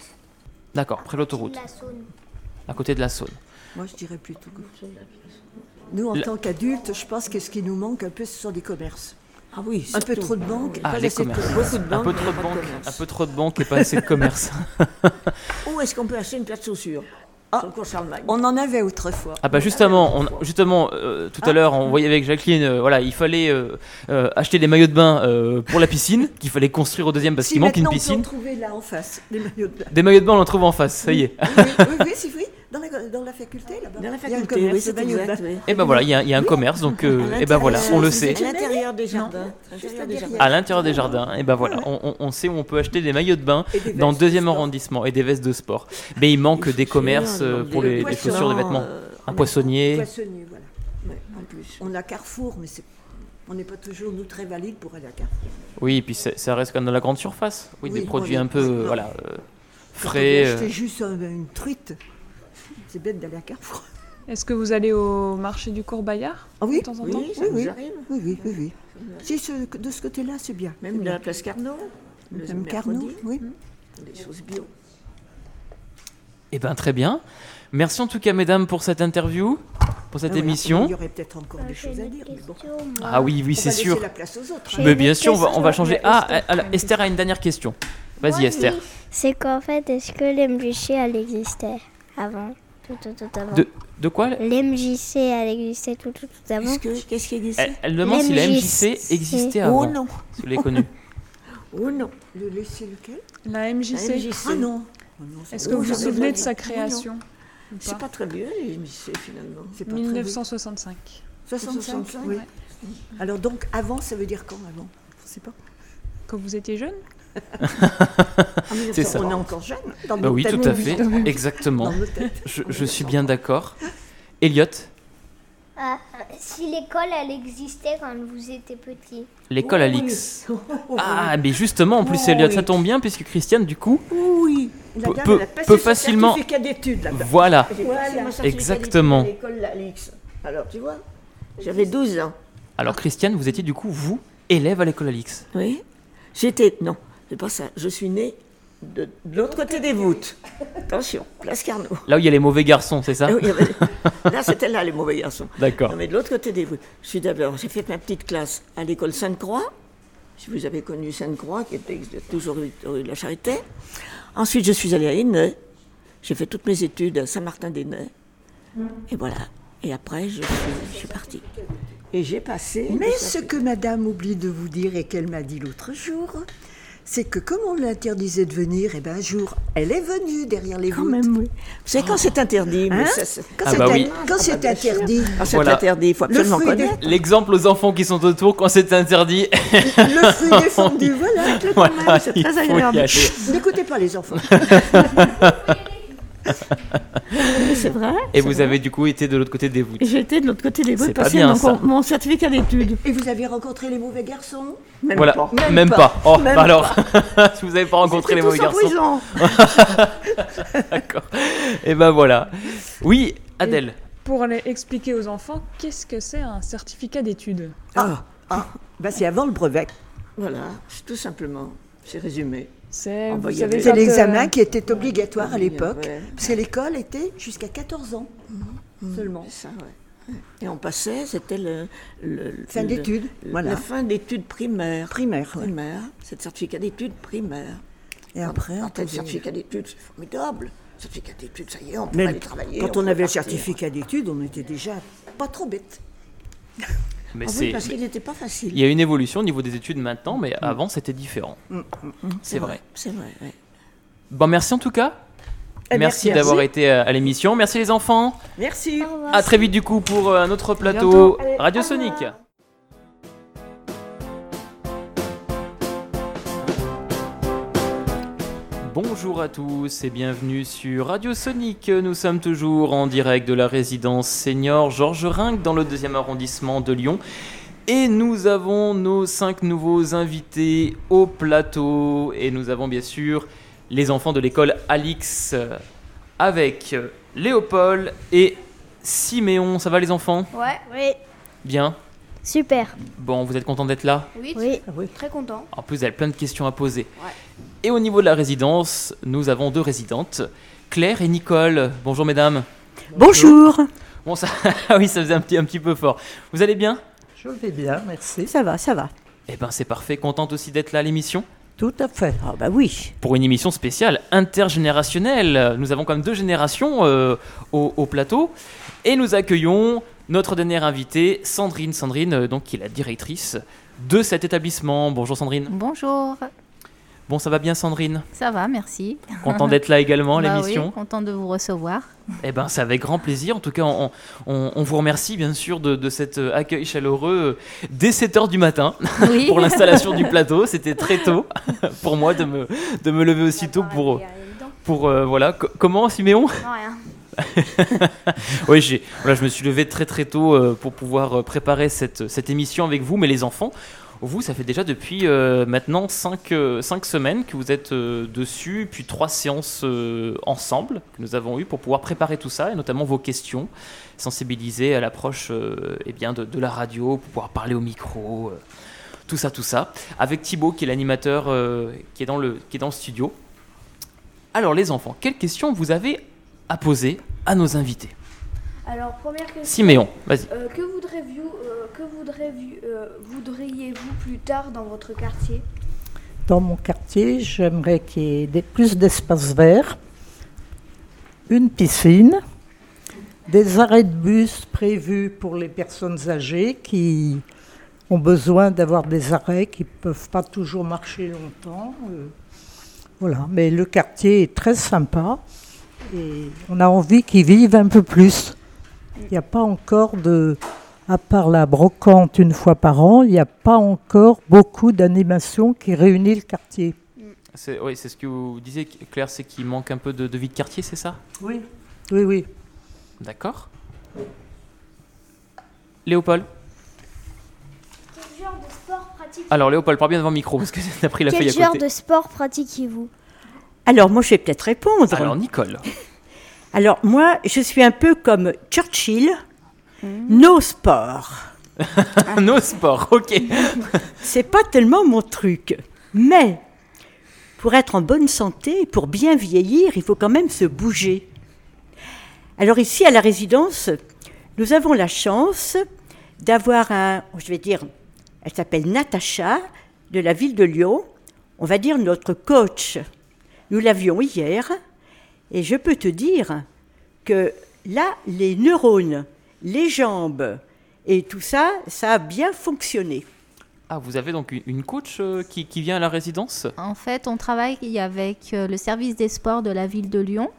D'accord, près de l'autoroute, de La Saône. à côté de la Saône. Moi, je dirais plutôt que... Nous, en La- tant qu'adultes, je pense que ce qui nous manque un peu, ce sont des commerces. Ah oui, Un peu trop de banques, Ah, pas les assez de commerces. commerces. Beaucoup de Un banques, peu trop de pas banques, un peu trop de banques et pas assez de commerce. Où est-ce qu'on peut acheter une paire de chaussures? Ah. Sur le cours Charlemagne. On en avait autrefois. Ah bah justement, on, justement euh, tout à l'heure on voyait avec Jacqueline, euh, voilà, il fallait euh, euh, acheter des maillots de bain euh, pour la piscine, qu'il fallait construire au deuxième parce Si qu'il manque une on piscine. peut en trouver là en face, des maillots de bain. Des maillots de bain on en trouve en face, ça y est. Oui, oui, oui, oui, c'est vrai. Dans la, dans la faculté, là-bas. Dans la Il y a un faculté, commerce oui, de c'est exact. Et ben voilà, il y, a- il y a un commerce, donc euh, et ben voilà, on le sait. À l'intérieur des jardins. À l'intérieur des jardins. Et ben voilà, on, on- on sait où on peut acheter des maillots de bain dans le deuxième arrondissement et des vestes de sport. Mais il manque des commerces euh, pour les, chaussures, des vêtements. euh, Un poissonnier. Poissonnier, voilà. ouais, en plus. On a Carrefour, mais c'est... on n'est pas toujours, nous, très valides pour aller à Carrefour. Oui, et puis ça reste quand même dans la grande surface. Oui, des produits un peu, Non. voilà, euh, Quand frais. on veut euh, acheter juste un- une truite, c'est bête d'aller à Carrefour. Est-ce que vous allez au marché du Cours-Bayard Ah oui, de temps en Oui, temps Oui, oui. arrive. oui, oui, oui. oui. Si, ce- de ce côté-là, c'est bien. Même de bien. la place Carnot. Même Carnot, oui. Des choses bio. Eh ben très bien. Merci en tout cas, mesdames, pour cette interview, pour cette Ah oui, émission. Il y aurait peut-être encore des J'ai choses à dire. mais bon. Ah oui, oui, c'est sûr. la place aux autres. hein. Mais bien sûr, on va, on va question. changer. Ah, Esther, alors, Esther a une dernière question. Vas-y, Esther. C'est qu'en fait, est-ce que l'MJC, elle existait avant? Tout, tout, tout avant. De, de quoi L'MJC, elle existait tout, tout, tout avant Qu'est-ce qui elle, elle demande si la MJC. Existait Oh avant. non, Si vous l'avez connue. oh non. Le laisser lequel? La MJC. La MJC. Ah non. Oh non, Est-ce que Oh, vous vous souvenez de sa. Oh, création C'est pas? Pas très vieux, les MJC finalement. pas très vieux. 1965. 65, 65, oui. ouais. Alors donc, avant, ça veut dire quand avant? Je sais pas. Quand vous étiez jeune? C'est ça. On est encore jeune dans Bah nos oui, tout à fait. Exactement. Je, je suis bien d'accord. Elliot, Ah, Si l'école, elle existait quand vous étiez petit. l'école Alix. Ah, mais justement, en plus, Elliot, ça tombe bien, puisque Christiane, du coup, Oui. La Peut- dame, peut- elle a passé peut son facilement- d'études voilà. Exactement. l'école Alix. Alors tu vois, j'avais 12 ans. Alors, Christiane, vous étiez du coup, vous, élève à l'école Alix. Oui. J'étais. Non, c'est pas ça. Je suis née de, de l'autre côté des voûtes. Attention, place Carnot. Là où il y a les mauvais garçons, c'est ça Ah y avait- Là, c'était là les mauvais garçons. D'accord. Non, mais de l'autre côté des voûtes. Je suis d'abord, j'ai fait ma petite classe à l'école Sainte-Croix. Si vous avez connu Sainte-Croix, qui était toujours rue de la Charité. Ensuite, je suis allée à Hennay. J'ai fait toutes mes études à Saint-Martin-d'Hennay. Et voilà. Et après, je suis, je suis partie. Et j'ai passé. Mais ce que madame oublie de vous dire et qu'elle m'a dit l'autre jour, c'est que comme on l'interdisait de venir, et ben un jour, elle est venue derrière les Quand voûtes. même, oui. Vous savez, quand c'est interdit, mais ça, c'est- Quand Ah c'est bah oui. quand interdit, quand c'est Voilà. interdit, il faut absolument connaître. L'exemple aux enfants qui sont autour quand c'est interdit. le fruit défendu, voilà. voilà, c'est très agréable. N'écoutez pas les enfants. C'est vrai. Et vous avez du coup été de l'autre côté des voûtes. J'étais de l'autre côté des C'est voûtes pas passer bien, mon, ça. mon certificat d'études. Et vous avez rencontré les mauvais garçons? Même Voilà, pas. même, Même pas. pas. Oh, Même bah alors, si vous n'avez pas rencontré les mauvais tous en garçons. prison. D'accord. Et ben voilà. Oui, Adèle. Pour aller expliquer aux enfants qu'est-ce que c'est un certificat d'études? Ah, ah. Ben, c'est avant le brevet. Voilà, c'est tout simplement. C'est résumé. C'est, bah, l'examen euh, qui était obligatoire à l'époque. ouais. Parce que l'école était jusqu'à 14 ans seulement. C'est ça, ouais. Et on passait, c'était le, le- le- Fin le- d'études, le- voilà. La fin d'études primaires. Primaire, ouais. Primaire, c'est le certificat d'études primaires. Et après, on Quand le certificat d'études, c'est formidable. Certificat d'études, ça y est, on peut aller travailler. quand on avait le certificat d'études, on était déjà pas trop bêtes. Mais Ah oui, c'est. parce qu'il n'était pas facile. Il y a une évolution au niveau des études maintenant, mais avant c'était différent. C'est vrai. C'est vrai, ouais. Bon, merci en tout cas. Eh, merci merci, d'avoir été euh, à l'émission. Merci les enfants. Merci. À très vite du coup pour euh, un autre plateau Radio Sonic. Bonjour à tous et bienvenue sur Radio Sonic. Nous sommes toujours en direct de la résidence senior Georges Rinck dans le deuxième arrondissement de Lyon. Et nous avons nos cinq nouveaux invités au plateau. Et nous avons bien sûr les enfants de l'école Alix avec Léopold et Siméon. Ça va les enfants? Ouais, oui. Bien. Super. Bon, vous êtes contents d'être là? Oui. Très content. En plus, vous avez plein de questions à poser. Et au niveau de la résidence, nous avons deux résidentes, Claire et Nicole. Bonjour mesdames. Bonjour. Bon, ça, ah oui, ça faisait un petit, un petit peu fort. Vous allez bien? Je vais bien, merci. Ça va, ça va. Eh ben, c'est parfait. Contente aussi d'être là à l'émission? Tout à fait. Ah bah oui. pour une émission spéciale intergénérationnelle. Nous avons quand même deux générations euh, au, au plateau. Et nous accueillons notre dernière invitée, Sandrine. Sandrine, euh, donc, qui est la directrice de cet établissement. Bonjour Sandrine. Bonjour, Bon, ça va bien Sandrine? Ça va, merci. Content d'être là également Bah l'émission? oui, content de vous recevoir. Eh ben, c'est avec grand plaisir. En tout cas, on, on- on vous remercie bien sûr de, de cet euh, accueil chaleureux euh, dès 7h du matin Oui. pour l'installation du plateau. C'était très tôt pour moi de me, de me lever aussitôt pour, pour euh, voilà. Co- comment, Siméon? Non, rien. Oui, j'ai, voilà, je me suis levé très très tôt euh, pour pouvoir euh, préparer cette, cette émission avec vous, mais les enfants Vous, ça fait déjà depuis euh, maintenant 5 semaines que vous êtes dessus, puis trois séances ensemble que nous avons eues pour pouvoir préparer tout ça, et notamment vos questions, sensibiliser à l'approche eh bien de, la radio, pour pouvoir parler au micro, tout ça, tout ça. Avec Thibaut, qui est l'animateur qui, est dans le- qui est dans le studio. Alors les enfants, quelles questions vous avez à poser à nos invités Alors, première question. Siméon, vas-y. Euh, que euh, euh, voudriez-vous plus tard dans votre quartier? Dans mon quartier, j'aimerais qu'il y ait des- plus d'espace vert, une piscine, des arrêts de bus prévus pour les personnes âgées qui ont besoin d'avoir des arrêts, qui ne peuvent pas toujours marcher longtemps. euh, voilà, mais le quartier est très sympa et on a envie qu'il vive un peu plus. Il n'y a pas encore de, à part la brocante une fois par an, il n'y a pas encore beaucoup d'animations qui réunissent le quartier. C'est oui, c'est ce que vous disiez, Claire, c'est qu'il manque un peu de, de vie de quartier, c'est ça? Oui. Oui, oui. D'accord. Léopold Quel genre de sport pratiquez Alors Léopold, parle bien devant le micro parce que tu as pris la Quel feuille à genre côté. de sport pratiquez-vous? Alors, moi, je vais peut-être répondre. Alors Nicole. Alors, moi, je suis un peu comme Churchill, nos sports. Nos sports, ok. C'est pas tellement mon truc. Mais, pour être en bonne santé, pour bien vieillir, il faut quand même se bouger. Alors, ici, à la résidence, nous avons la chance d'avoir un, je vais dire, elle s'appelle Natacha, de la ville de Lyon, on va dire notre coach. Nous l'avions hier, et je peux te dire que là, les neurones, les jambes et tout ça, ça a bien fonctionné. Ah, vous avez donc une- coach euh, qui, qui vient à la résidence? En fait, on travaille avec euh, le service des sports de la ville de Lyon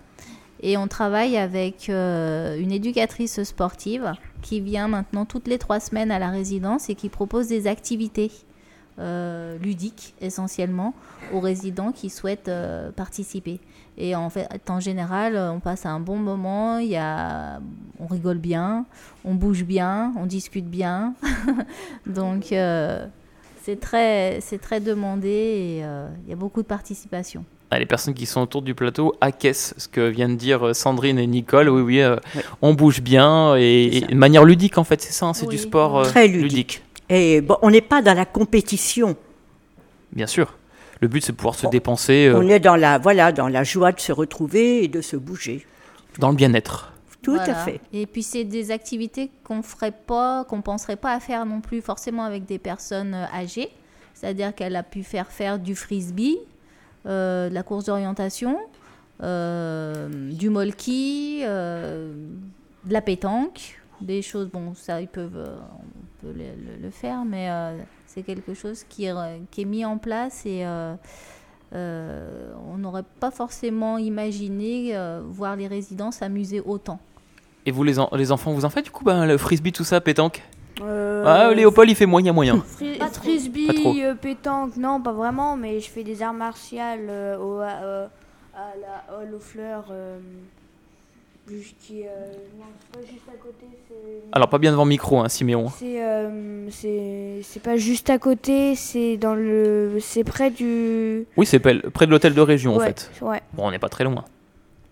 et on travaille avec euh, une éducatrice sportive qui vient maintenant toutes les trois semaines à la résidence et qui propose des activités euh, ludiques essentiellement aux résidents qui souhaitent euh, participer. Et en fait, en général, on passe un bon moment, il y a, on rigole bien, on bouge bien, on discute bien. Donc, euh, c'est très, c'est très demandé et euh, il y a beaucoup de participation. Ah, Les personnes qui sont autour du plateau acquiescent ce que viennent de dire Sandrine et Nicole. Oui, oui, euh, on bouge bien et, et de manière ludique en fait, c'est ça, hein, c'est du sport euh, Très ludique. Et bon, on n'est pas dans la compétition. Bien sûr. Le but c'est de pouvoir se dépenser euh, On est dans la, voilà, dans la joie de se retrouver et de se bouger. dans le bien-être. Tout à fait. Et puis c'est des activités qu'on ferait pas, qu'on penserait pas à faire non plus forcément avec des personnes euh, âgées. C'est-à-dire qu'elle a pu faire faire du frisbee, euh, de la course d'orientation, euh, du molki, euh, de la pétanque, des choses. Bon, ça ils peuvent, euh, on peut le, le- le faire, mais euh, c'est quelque chose qui est, qui est mis en place et euh, euh, on n'aurait pas forcément imaginé euh, voir les résidents s'amuser autant. Et vous les, en- les enfants, vous en faites du coup ben, le frisbee, tout ça, pétanque? Euh, Ah, Léopold il fait moyen moyen. Fri- Pas frisbee, Pas trop. euh, pétanque, non, pas vraiment, mais je fais des arts martiaux euh, au, euh, à la Hall aux Fleurs, euh, qui, euh, non, c'est pas juste à côté, c'est... Alors pas bien devant le micro, hein, Siméon. C'est euh, c'est pas juste à côté, c'est dans le c'est près du Oui, c'est près près de l'hôtel de région en fait. ouais. Bon, on n'est pas très loin.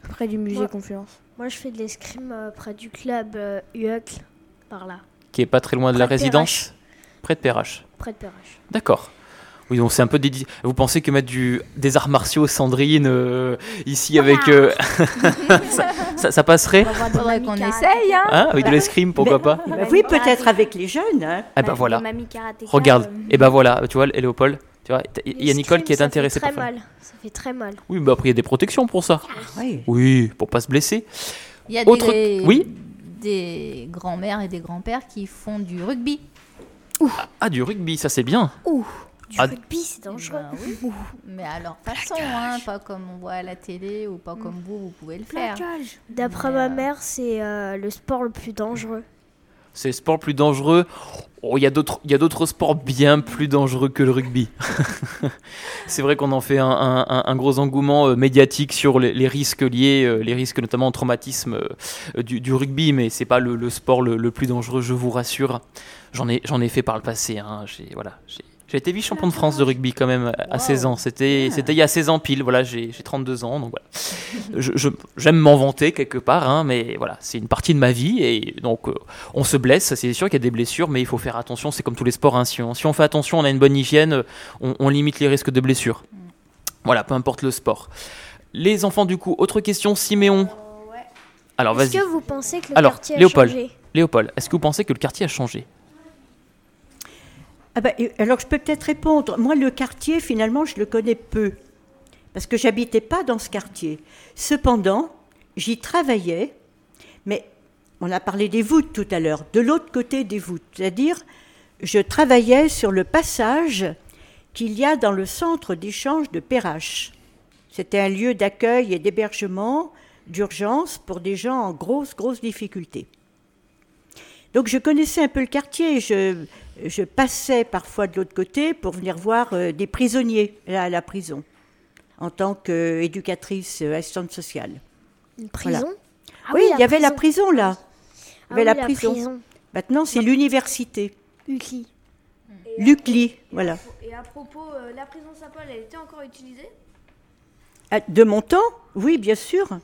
près du musée Ouais. Confluence. Moi, je fais de l'escrime euh, près du club euh, UEC, par là, Qui est pas très loin de la de résidence Près de Perrache. près de Perrache. D'accord. Oui, donc c'est un peu dédi- Vous pensez que mettre du... des arts martiaux Sandrine euh, ici avec. euh, ça, ça- ça passerait Faudrait qu'on essaye, hein Hein Avec de l'escrime, pourquoi Mais- pas bah oui, peut-être avec les jeunes. hein. Eh ben voilà. Mamies karatéka, Regarde. euh, Et ben voilà, tu vois, et Léopold, tu vois, il y a Nicole qui est intéressée Ça par fait ça. très mal. Ça fait très mal. Oui, bah après il y a des protections pour ça. Oui. Oui, pour pas se blesser. Il y a Autre- des, oui des grands-mères et des grands-pères qui font du rugby. Ah, du rugby, ça c'est bien. Ouh, du Ah. rugby, c'est dangereux. Oui. Mais leur façon, hein, pas comme on voit à la télé ou pas comme vous, vous pouvez le faire. D'après ma euh, mère, c'est euh, le sport le plus dangereux. C'est le sport plus dangereux. Oh, il y a d'autres, il y a d'autres sports bien plus dangereux que le rugby. c'est vrai qu'on en fait un, un- gros engouement euh, médiatique sur les, les risques liés, euh, les risques notamment au traumatisme euh, du, du rugby, mais c'est pas le, le sport le, le plus dangereux, je vous rassure. J'en ai, j'en ai fait par le passé. hein. J'ai, voilà, j'ai, été vice-champion de France de rugby quand même à 16 ans. C'était c'était il y a 16 ans pile. Voilà, j'ai j'ai 32 ans, donc voilà. Je- je- J'aime m'en vanter quelque part, hein, mais voilà, c'est une partie de ma vie et donc euh, on se blesse. C'est sûr qu'il y a des blessures, mais il faut faire attention. C'est comme tous les sports. hein. Si, on, si on fait attention, on a une bonne hygiène, euh, on, on limite les risques de blessures. Voilà, peu importe le sport. Les enfants, du coup, autre question, Siméon. Alors Est-ce que vous pensez que le Alors, quartier a Léopold, changé? Léopold, est-ce que vous pensez que le quartier a changé? Ah bah, alors je peux peut-être répondre. Moi, le quartier, finalement, je le connais peu. Parce que j'habitais pas dans ce quartier. Cependant, j'y travaillais, mais on a parlé des voûtes tout à l'heure, de l'autre côté des voûtes. C'est-à-dire, je travaillais sur le passage qu'il y a dans le centre d'échange de Perrache. C'était un lieu d'accueil et d'hébergement d'urgence pour des gens en grosse, grosse difficulté. Donc je connaissais un peu le quartier. Je, je passais parfois de l'autre côté pour venir voir euh, des prisonniers là, à la prison, en tant qu'éducatrice euh, assistante sociale. Une Voilà. prison? Ah oui, oui, il y avait la prison. là. Il y Ah avait oui, la la prison. prison. Maintenant, c'est l'université. Ucli. L'UCLI, voilà. Et à propos, euh, la prison Saint-Paul, elle était encore utilisée? Ah, De mon temps? Oui, bien sûr.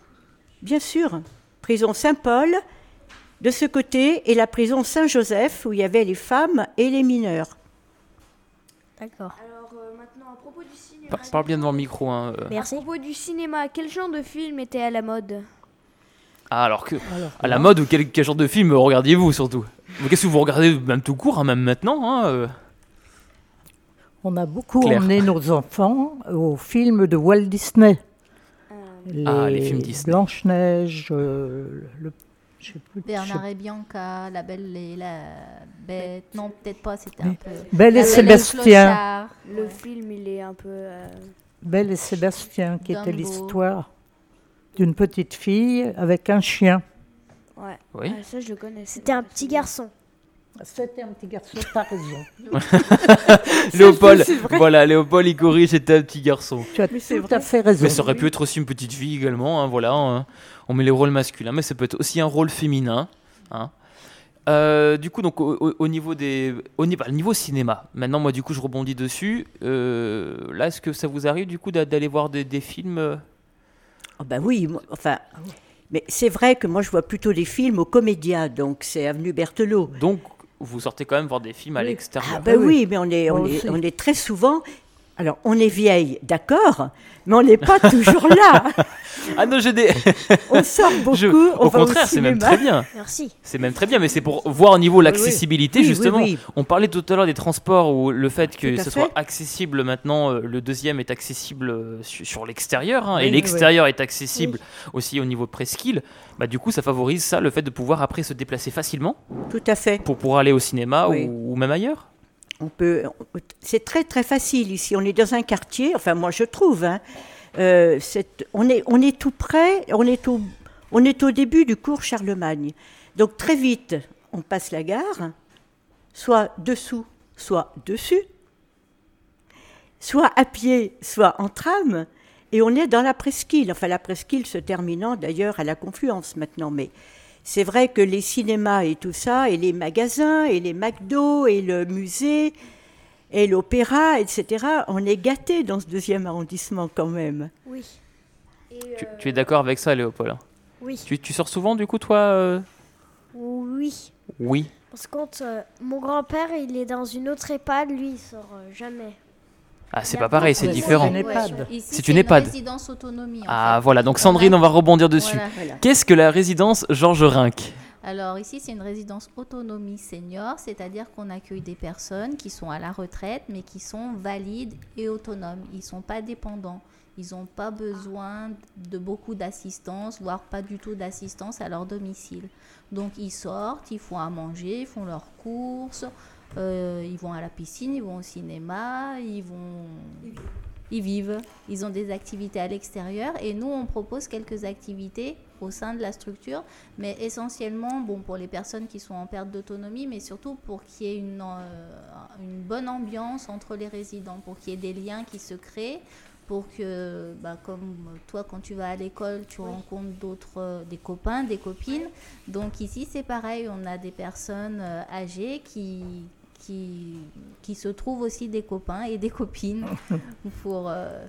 Bien sûr. Prison Saint-Paul, de ce côté, et la prison Saint-Joseph, où il y avait les femmes et les mineurs. D'accord. Alors euh, maintenant, à propos du cinéma. Par- Parle bien devant le micro. hein, euh. À propos du cinéma, quel genre de film était à la mode? Ah, alors que. à la mode, ou quel, quel genre de film regardiez-vous surtout? Qu'est-ce que vous regardez, même tout court, hein, même maintenant hein, euh? On a beaucoup Claire. emmené nos enfants aux films de Walt Disney. Ah, les films Disney. Blanche-Neige, euh, le, je sais plus, je sais Bernard et Bianca, La Belle et la Bête. Non, peut-être pas, c'était un peu. Belle et La Sébastien. Le film, il est un peu. euh, Belle et Sébastien, qui était l'histoire d'une petite fille avec un chien. Ouais. Oui. Ah, ça, je le connais. C'était un petit garçon. C'était un petit garçon, t'as raison. Léopold, voilà, Léopold, il corrige, c'était un petit garçon. Tu as tout à fait raison. Mais ça aurait pu être aussi une petite fille également, hein, voilà. hein. On met les rôles masculins, mais ça peut être aussi un rôle féminin. hein. Euh, du coup, donc au, au- au niveau des, au niveau, niveau cinéma. Maintenant, moi, du coup, je rebondis dessus. Euh, là, est-ce que ça vous arrive du coup d'a- d'aller voir des, des films ben oui, moi- enfin, mais c'est vrai que moi je vois plutôt des films au Comédia, donc c'est Avenue Berthelot. Donc, vous sortez quand même voir des films à l'extérieur. Ah ben oui, mais on est, on, est, on est très souvent... Alors, on est vieille, d'accord, mais on n'est pas toujours là. Ah non, j'ai des. on sort beaucoup, Je- on au va contraire, c'est même très bien. Merci. C'est même très bien, mais c'est pour voir au niveau l'accessibilité oui. Justement. oui, oui. On parlait tout à l'heure des transports ou le fait que ce fait. soit accessible maintenant. euh, Le deuxième est accessible euh, su- sur l'extérieur hein, Oui, et l'extérieur oui. est accessible aussi au niveau de presqu'île. Bah du coup, ça favorise ça, le fait de pouvoir après se déplacer facilement. Tout à fait. Pour pouvoir aller au cinéma Oui. ou, ou même ailleurs. On peut, c'est très très facile ici. On est dans un quartier, enfin moi je trouve, hein, euh, c'est- on, est, on est tout près, on est, au, on est au début du cours Charlemagne. Donc très vite, on passe la gare, soit dessous, soit dessus, soit à pied, soit en tram, et on est dans la presqu'île. Enfin la presqu'île se terminant d'ailleurs à la confluence maintenant, mais c'est vrai que les cinémas et tout ça, et les magasins, et les McDo, et le musée, et l'opéra, etc., on est gâtés dans ce deuxième arrondissement quand même. Oui. Tu, tu es d'accord avec ça, Léopold? Oui. Tu, tu sors souvent du coup, toi euh? Oui. Oui. Parce que euh, mon grand-père, il est dans une autre EHPAD, lui, il sort euh, jamais. Ah, c'est pas pareil, c'est différent. c'est une EHPAD. C'est résidence autonomie. en Ah fait. voilà, donc Sandrine, on va rebondir dessus. Qu'est-ce que la résidence Georges Rinck Alors ici, c'est une résidence autonomie senior, c'est-à-dire qu'on accueille des personnes qui sont à la retraite, mais qui sont valides et autonomes. Ils ne sont pas dépendants. Ils n'ont pas besoin de beaucoup d'assistance, voire pas du tout d'assistance à leur domicile. Donc ils sortent, ils font à manger, ils font leurs courses, euh, ils vont à la piscine, ils vont au cinéma, ils vont... Ils vivent, ils ont des activités à l'extérieur et nous on propose quelques activités au sein de la structure, mais essentiellement bon pour les personnes qui sont en perte d'autonomie, mais surtout pour qu'il y ait une, euh, une bonne ambiance entre les résidents, pour qu'il y ait des liens qui se créent, pour que bah, comme toi quand tu vas à l'école tu rencontres d'autres euh, des copains, des copines. Donc ici c'est pareil, on a des personnes euh, âgées qui qui, qui se trouvent aussi des copains et des copines pour, euh,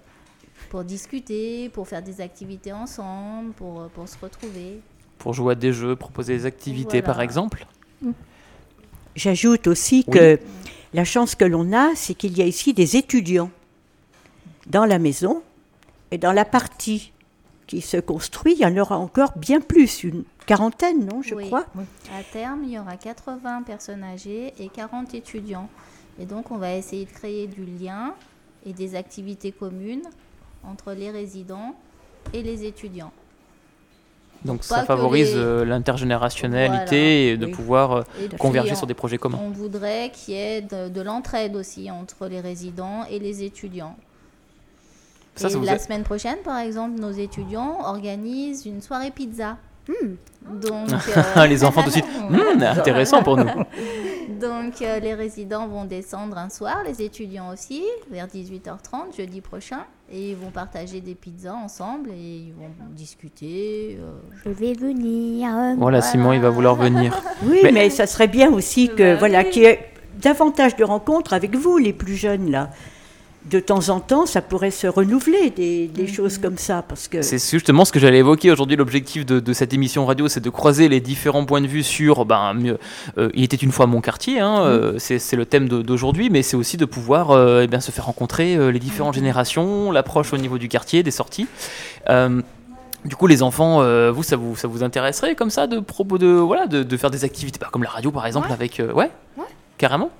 pour discuter, pour faire des activités ensemble, pour, pour se retrouver. Pour jouer à des jeux, proposer des activités Voilà. par exemple. J'ajoute aussi Oui. que la chance que l'on a, c'est qu'il y a ici des étudiants dans la maison et dans la partie qui se construit, il y en aura encore bien plus, une quarantaine, non, je Oui. crois. À terme, il y aura 80 personnes âgées et 40 étudiants. Et donc, on va essayer de créer du lien et des activités communes entre les résidents et les étudiants. Donc Pas ça favorise les- euh, l'intergénérationnalité Voilà. et de Oui. pouvoir euh, Et converger on- sur des projets communs. On voudrait qu'il y ait de, de l'entraide aussi entre les résidents et les étudiants. Ça, et ça vous la a- semaine prochaine, par exemple, nos étudiants organisent une soirée pizza. Donc, Les enfants tout de suite, Hmm, intéressant pour nous. Donc, euh, les résidents vont descendre un soir, les étudiants aussi, vers 18h30, jeudi prochain, et ils vont partager des pizzas ensemble et ils vont discuter. euh, Je vais venir. Voilà, Simon, il va vouloir venir. Oui, Mais- mais, ça serait bien aussi que Bah voilà oui. qu'il y ait davantage de rencontres avec vous, les plus jeunes là. De temps en temps, ça pourrait se renouveler des, des choses comme ça, parce que C'est justement ce que j'allais évoquer aujourd'hui. L'objectif de, de cette émission radio, c'est de croiser les différents points de vue sur. Ben, mieux, euh, il était une fois mon quartier, hein, euh, c'est le thème d'aujourd'hui, mais c'est aussi de pouvoir euh, eh bien, se faire rencontrer euh, les différentes générations, l'approche au niveau du quartier, des sorties. Euh, du coup, les enfants, euh, vous, ça vous, ça vous intéresserait comme ça de propos de voilà de, de faire des activités, bah, comme la radio par exemple, Ouais. avec euh, ouais, Ouais. carrément?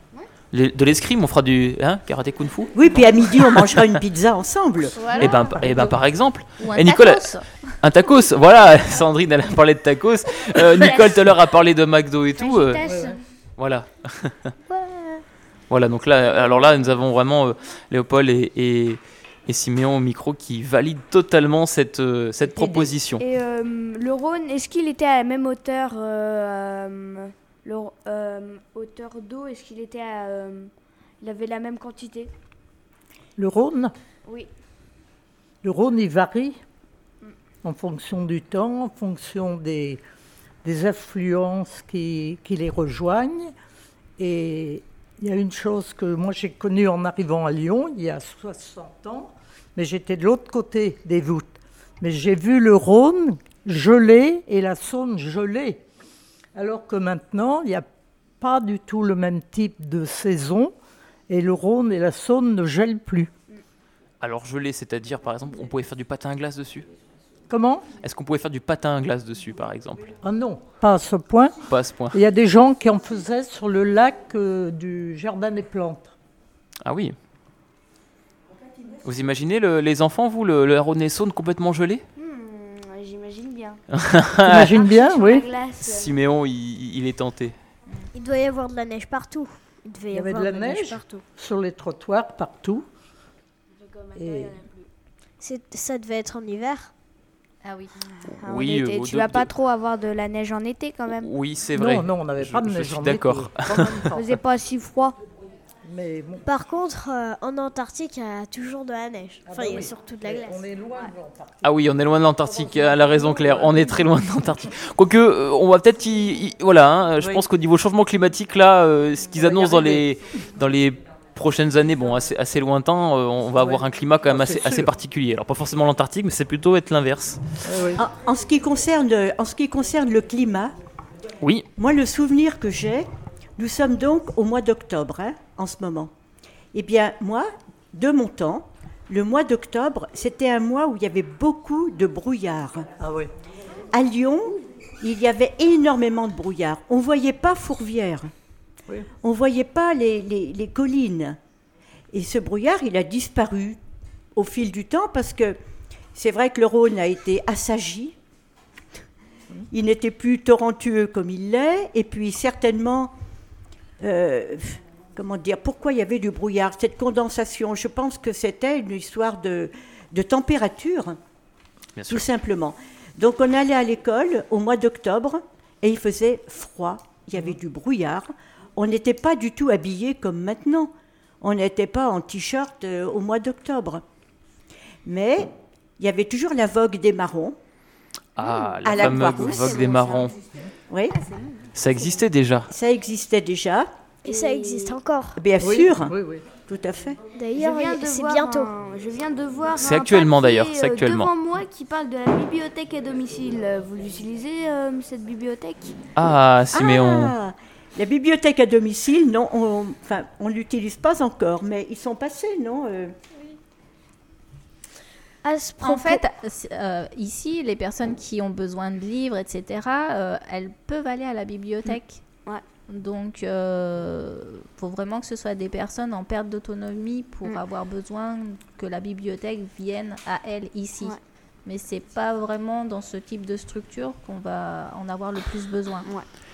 De l'escrime, on fera du hein, karaté kung fu. oui, puis à midi on mangera une pizza ensemble. voilà. Et ben, par- eh ben, par exemple. Ou un Et Nicole, tacos. un tacos, voilà, Sandrine elle a parlé de tacos, Euh, Nicole tout à l'heure a parlé de McDo et tout, euh, voilà. Voilà, donc là, alors là, nous avons vraiment euh, Léopold et, et, et Siméon au micro qui valident totalement cette, euh, cette proposition. Et euh, le Rhône, est-ce qu'il était à la même hauteur euh, euh, le, euh, hauteur d'eau Est-ce qu'il était à, euh, il avait la même quantité? Le Rhône, Oui. le Rhône, il varie en fonction du temps, en fonction des, des affluences qui, qui les rejoignent. Et il y a une chose que moi j'ai connue en arrivant à Lyon, il y a 60 ans, mais j'étais de l'autre côté des voûtes. Mais j'ai vu le Rhône gelé et la Saône gelée. Alors que maintenant, il n'y a pas du tout le même type de saison et le Rhône et la Saône ne gèlent plus. Alors gelé, c'est-à-dire par exemple, on pouvait faire du patin à glace dessus? Comment? Est-ce qu'on pouvait faire du patin à glace dessus par exemple? Ah non, pas à ce point. Pas à ce point. Il y a des gens qui en faisaient sur le lac euh, du Jardin des Plantes. Ah oui. Vous imaginez le- les enfants, vous, le, le Rhône et Saône complètement gelé. T'imagines bien, Sur oui. Siméon, il, il est tenté. Il doit y avoir de la neige partout. Il devait Il y, y avait avoir de la neige partout. sur les trottoirs partout. Et Ça devait être en hiver. Ah oui. Ah, en Oui, euh, tu vas de- pas trop avoir de la neige en été quand même. Oui, c'est vrai. Non, non, on n'avait Je- pas de je neige suis en d'accord. été, même pas. Il faisait pas si froid. Mais bon, Par contre, euh, en Antarctique, il y a toujours de la neige. ah Enfin, bah il y a oui. surtout de la glace. On est loin de l'Antarctique. Ah oui, on est loin de l'Antarctique, elle a raison Claire, on est très loin de l'Antarctique. Quoique, euh, on va peut-être y... y- Voilà, hein, je Oui. pense qu'au niveau changement climatique, là, euh, ce qu'ils annoncent dans les, dans les prochaines années, bon, assez, assez lointain, euh, on va avoir Ouais. un climat quand même Ah, assez, particulier. Alors pas forcément l'Antarctique, mais c'est plutôt être l'inverse. Oui. En, en ce qui concerne, en ce qui concerne le climat, Oui, moi le souvenir que j'ai, nous sommes donc au mois d'octobre hein, en ce moment. Eh bien moi, de mon temps, le mois d'octobre, c'était un mois où il y avait beaucoup de brouillard. Ah oui. À Lyon, il y avait énormément de brouillard. On ne voyait pas Fourvière. Oui. On ne voyait pas les, les- les collines. Et ce brouillard, il a disparu au fil du temps parce que c'est vrai que le Rhône a été assagi. Il n'était plus torrentueux comme il l'est. Et puis certainement, euh, comment dire, pourquoi il y avait du brouillard Cette condensation, je pense que c'était une histoire de, de température bien sûr. tout simplement. Donc on allait à l'école au mois d'octobre et il faisait froid, il y avait du brouillard. On n'était pas du tout habillés comme maintenant. On n'était pas en t-shirt euh, au mois d'octobre. Mais il y avait toujours la vogue des marrons. Ah, À la fameuse vogue des marrons. Oui, Ça existait déjà. ça existait déjà. Et ça existe encore. Bien Oui, sûr, oui, oui. tout à fait. D'ailleurs, c'est bientôt. un- je viens de voir. C'est actuellement, d'ailleurs, c'est euh, actuellement. Devant moi qui parle de la bibliothèque à domicile. Vous utilisez euh, cette bibliothèque? Ah, Siméon. Ah, la bibliothèque à domicile, non, on, enfin, on l'utilise pas encore, mais ils sont passés, non euh, À ce En fait, c'est, euh, ici, les personnes qui ont besoin de livres, etc., euh, elles peuvent aller à la bibliothèque. Ouais. Donc, il faut vraiment que ce soit des personnes en perte d'autonomie pour Mm. avoir besoin que la bibliothèque vienne à elles ici. Ouais. Mais c'est pas vraiment dans ce type de structure qu'on va en avoir le plus besoin.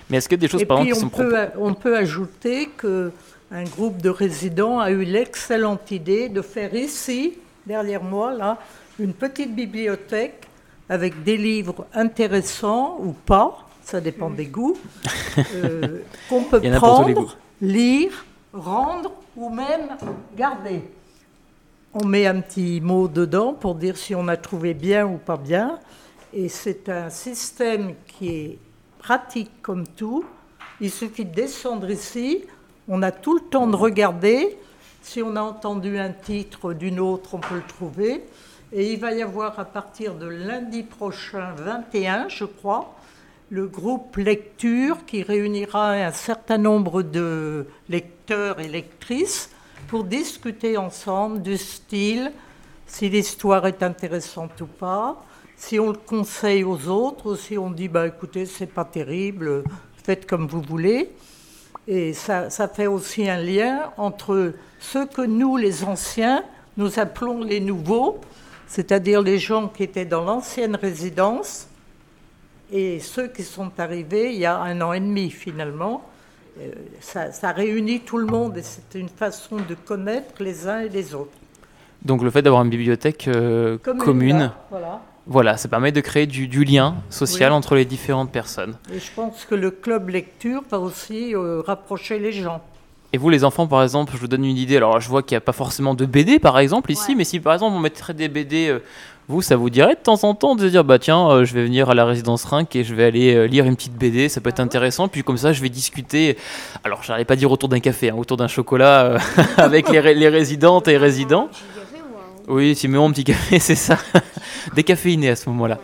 Mais est-ce qu'il y a des choses, Et par puis exemple, qui on sont peut, on peut ajouter que un groupe de résidents a eu l'excellente idée de faire ici, derrière moi, là, une petite bibliothèque avec des livres intéressants ou pas, ça dépend des goûts, euh, qu'on peut prendre, lire, rendre ou même garder. On met un petit mot dedans pour dire si on a trouvé bien ou pas bien. Et c'est un système qui est pratique comme tout. Il suffit de descendre ici. On a tout le temps de regarder. Si on a entendu un titre d'une autre, on peut le trouver. Et il va y avoir à partir de lundi prochain, 21, je crois, le groupe lecture qui réunira un certain nombre de lecteurs et lectrices pour discuter ensemble du style, si l'histoire est intéressante ou pas, si on le conseille aux autres, ou si on dit bah écoutez c'est pas terrible, faites comme vous voulez. Et ça, ça fait aussi un lien entre ceux que nous, les anciens, nous appelons les nouveaux, c'est-à-dire les gens qui étaient dans l'ancienne résidence, et ceux qui sont arrivés il y a un an et demi finalement. Euh, Ça, ça réunit tout le monde et c'est une façon de connaître les uns et les autres. Donc le fait d'avoir une bibliothèque euh, commune, là, Voilà. voilà, ça permet de créer du, du lien social Oui. entre les différentes personnes. Et je pense que le club lecture va aussi euh, rapprocher les gens. Et vous, les enfants, par exemple, je vous donne une idée. Alors, je vois qu'il n'y a pas forcément de BD, par exemple, ici, mais si, par exemple, on mettrait des BD, euh, vous, ça vous dirait de temps en temps de se dire, bah tiens, euh, je vais venir à la résidence Rinck et je vais aller euh, lire une petite BD, ça peut être intéressant. Puis comme ça, je vais discuter. Alors, j'allais pas dire autour d'un café, hein, autour d'un chocolat avec les, ré- les résidentes et résidents. Oui, tu mets mon petit café, c'est ça. Décaféiné à ce moment-là.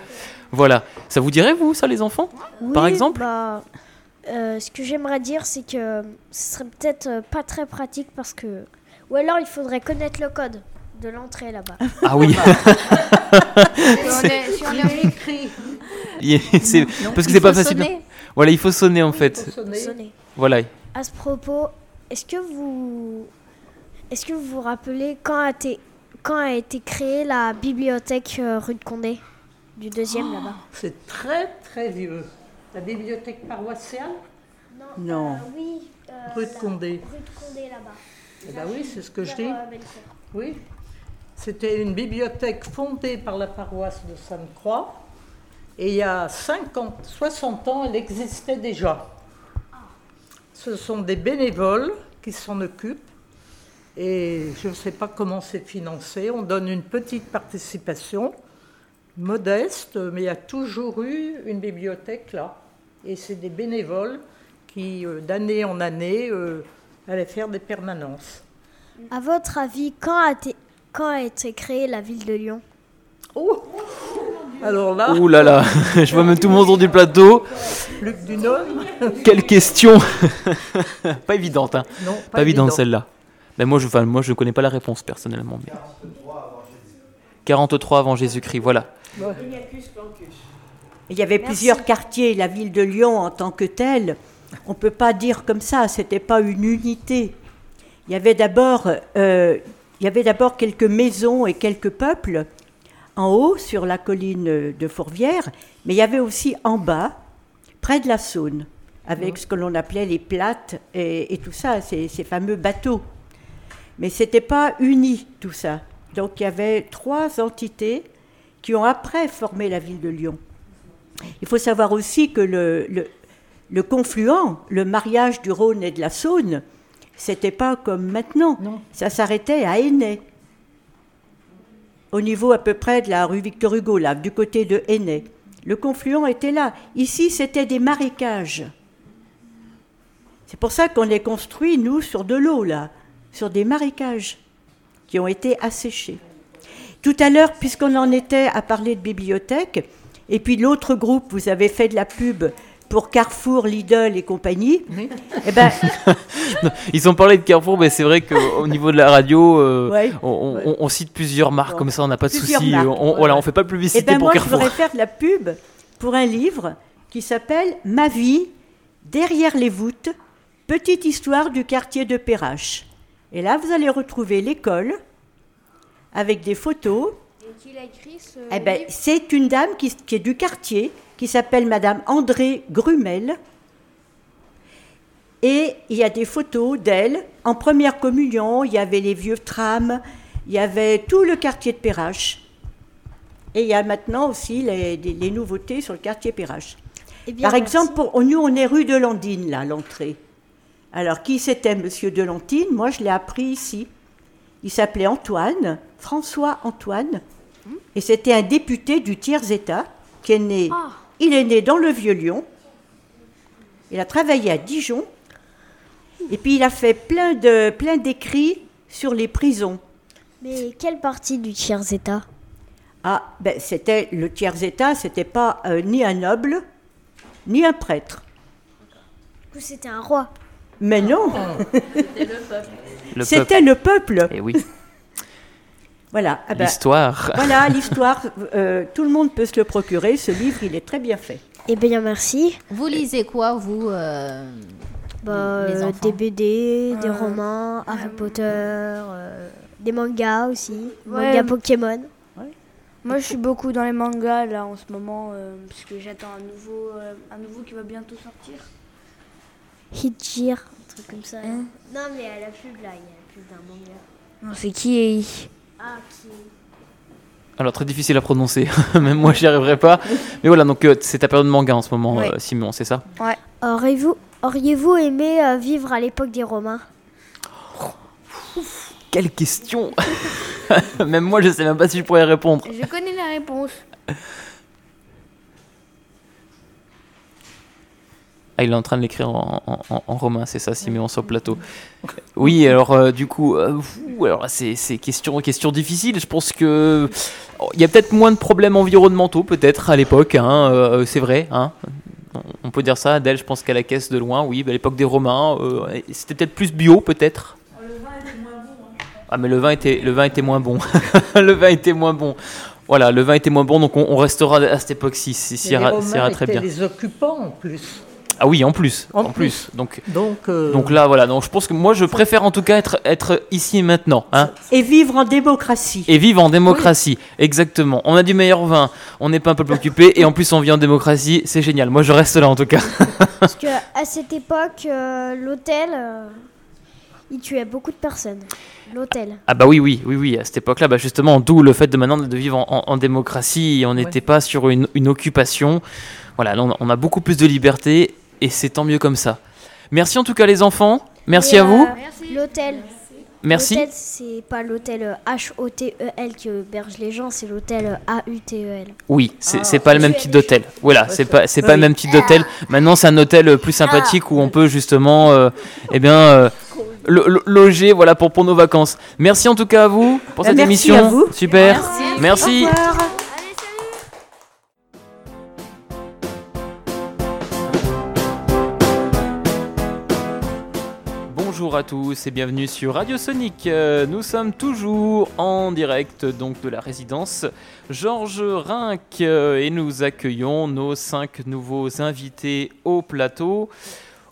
Voilà. Ça vous dirait, vous, ça, les enfants? Par exemple? bah, euh, Ce que j'aimerais dire, c'est que ce serait peut-être euh, pas très pratique parce que. Ou alors il faudrait connaître le code de l'entrée là-bas. Ah oui. si on est écrit. Parce que c'est pas facile. sonner. Voilà, il faut sonner en fait. Sonner. Voilà. À ce propos, est-ce que vous, est-ce que vous vous rappelez quand a été, quand a été créée la bibliothèque euh, rue de Condé, du deuxième là-bas? C'est très très vieux. La bibliothèque paroissiale Non. Oui. Rue de Condé. Rue de Condé là-bas. Eh ben oui, c'est ce que je dis. Euh. Oui. C'était une bibliothèque fondée par la paroisse de Sainte-Croix. Et il y a 50, 60 ans, elle existait déjà. Ce sont des bénévoles qui s'en occupent. Et je ne sais pas comment c'est financé. On donne une petite participation, modeste, mais il y a toujours eu une bibliothèque là. Et c'est des bénévoles qui, euh, d'année en année, euh, allaient faire des permanences. À votre avis, quand a été, quand a été créée la ville de Lyon? Oh Alors là, Ouh là là, je vois même tout le monde autour du plateau. Luc Dunhomme Quelle question Pas évidente, hein Non, Pas, pas évidente évident. celle-là. Mais moi, je, enfin, moi, je connais pas la réponse personnellement. mais- 43 avant Jésus-Christ, voilà. Il y avait plusieurs quartiers. La ville de Lyon, en tant que telle, on ne peut pas dire comme ça, c'était pas une unité. Il y avait d'abord euh, il y avait d'abord quelques maisons et quelques peuples en haut, sur la colline de Fourvière, mais il y avait aussi en bas, près de la Saône, avec ce que l'on appelait les plates et, et tout ça, ces, ces fameux bateaux. Mais ce n'était pas uni, tout ça. Donc il y avait trois entités qui ont après formé la ville de Lyon. Il faut savoir aussi que le, le, le confluent, le mariage du Rhône et de la Saône, c'était pas comme maintenant. Ça s'arrêtait à Aînay. Au niveau à peu près de la rue Victor Hugo, là, du côté de Aînay. Le confluent était là. Ici, c'était des marécages. C'est pour ça qu'on est construit, nous, sur de l'eau, là, sur des marécages qui ont été asséchés. Tout à l'heure, puisqu'on en était à parler de bibliothèque, et puis l'autre groupe, vous avez fait de la pub pour Carrefour, Lidl et compagnie. Eh ben, Ils ont parlé de Carrefour, mais c'est vrai qu'au niveau de la radio, euh, Ouais. on, on- on cite plusieurs marques, comme ça on n'a pas de souci. marques, On, voilà, on fait pas de eh publicité ben, pour moi, je Carrefour. voudrais faire de la pub pour un livre qui s'appelle Ma vie derrière les voûtes, petite histoire du quartier de Perrache. Et là, vous allez retrouver l'école avec des photos. Et qui l'a écrit ce Eh ben, c'est une dame qui, qui est du quartier, qui s'appelle Madame André Grumel. Et il y a des photos d'elle. En première communion, il y avait les vieux trams, il y avait tout le quartier de Perrache. Et il y a maintenant aussi les, les- les nouveautés sur le quartier Perrache. Eh bien, Par merci. exemple, pour, nous, on est rue de Landine, là, l'entrée. Alors, qui c'était, monsieur de Landine? Moi, je l'ai appris ici. Il s'appelait Antoine, François Antoine, et c'était un député du tiers-État qui est né. Ah. Il est né dans le Vieux-Lyon. Il a travaillé à Dijon. Et puis, il a fait plein de plein d'écrits sur les prisons. Mais quelle partie du tiers-état? Ah, ben, c'était le tiers-État, c'était pas euh, ni un noble, ni un prêtre. Du coup, c'était un roi? Mais non Le C'était le peuple. Et oui, Voilà. ah ben, l'histoire. Voilà l'histoire. euh, tout le monde peut se le procurer. Ce livre, il est très bien fait. Eh bien, merci. Vous lisez quoi, vous euh, Bah, Les euh, enfants. des BD, des Euh, romans, Harry Potter, euh, des mangas aussi, Ouais. mangas Pokémon. Moi, je suis beaucoup dans les mangas là en ce moment, euh, parce que j'attends un nouveau, euh, un nouveau qui va bientôt sortir. Hitjir, un truc comme ça. Hein? Non, mais à la pub là, il y a la pub d'un manga. Non, c'est qui Ah, Alors très difficile à prononcer, même moi j'y arriverai pas. Mais voilà, donc euh, c'est ta période de manga en ce moment, Ouais. euh, Simon, c'est ça Auriez-vous auriez-vous aimé euh, vivre à l'époque des Romains? Quelle question Même moi je sais même pas si je pourrais répondre. Je connais la réponse. Ah, il est en train de l'écrire en, en- en- en romain, c'est ça, Siméon sur le plateau. Oui, alors euh, du coup, euh, alors c'est question, question difficile. Je pense que oh, il y a peut-être moins de problèmes environnementaux, peut-être à l'époque. hein, euh, c'est vrai. Hein. On- peut dire ça. Adèle, je pense qu'à la caisse de loin, oui, bah, à l'époque des Romains, euh, c'était peut-être plus bio, peut-être. Ah, mais le vin était, le vin était moins bon. le vin était moins bon. Voilà, le vin était moins bon, donc on, on restera à cette époque-ci. Romains ira très bien. les occupants en plus. Ah oui, en plus. En En, plus. Donc, Donc, euh, donc là, voilà. Donc je pense que moi, je préfère en tout cas être, être ici et maintenant. Hein, Et vivre en démocratie. et vivre en démocratie. Exactement. On a du meilleur vin, on n'est pas un peuple occupé, et en plus, on vit en démocratie. C'est génial. Moi, je reste là en tout cas. Parce que à cette époque, euh, l'hôtel, euh, il tuait beaucoup de personnes. L'hôtel. Ah bah oui, oui, oui, oui. À cette époque-là, bah justement, d'où le fait de maintenant de vivre en, en- en démocratie. Et on n'était pas sur une, une occupation. Voilà, là, on a beaucoup plus de liberté, et c'est tant mieux comme ça. Merci en tout cas, les enfants. Merci Et, à vous. euh, L'hôtel. Merci. L'hôtel, c'est pas l'hôtel euh, H-O-T-E-L qui héberge les gens, c'est l'hôtel euh, A-U-T-E-L. Oui, c'est Ah. c'est pas le même type d'hôtel. Voilà, c'est pas c'est pas Oui. le même type d'hôtel. Maintenant, c'est un hôtel euh, plus sympathique où on peut justement, euh, eh bien, euh, lo- lo- loger, voilà, pour pour nos vacances. Merci en tout cas à vous pour cette merci émission. à vous. Super. Merci. Merci. Au Bonjour à tous et bienvenue sur Radio Sonic. Euh, nous sommes toujours en direct donc de la résidence Georges Rinck euh, et nous accueillons nos cinq nouveaux invités au plateau.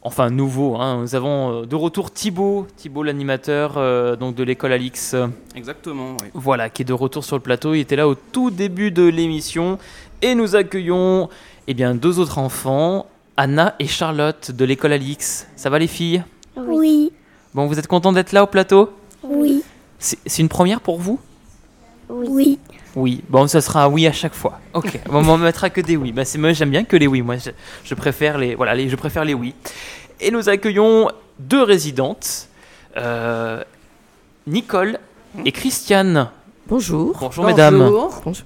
Enfin nouveaux, hein. nous avons euh, de retour Thibaut, Thibaut l'animateur euh, donc de l'école Alix. Exactement, oui. Voilà, qui est de retour sur le plateau. Il était là au tout début de l'émission et nous accueillons eh bien deux autres enfants, Anna et Charlotte de l'école Alix. Ça va les filles? Oui. Bon, vous êtes contents d'être là au plateau? Oui. C'est une première pour vous? Oui. Oui. Bon, ça sera un oui à chaque fois. Ok. Bon, on ne mettra que des oui. Bah, c'est moi, j'aime bien que les oui. Moi, je, je préfère les, voilà, les, je préfère les oui. Et nous accueillons deux résidentes, euh, Nicole et Christiane. Bonjour. Bonjour, mesdames. Bonjour.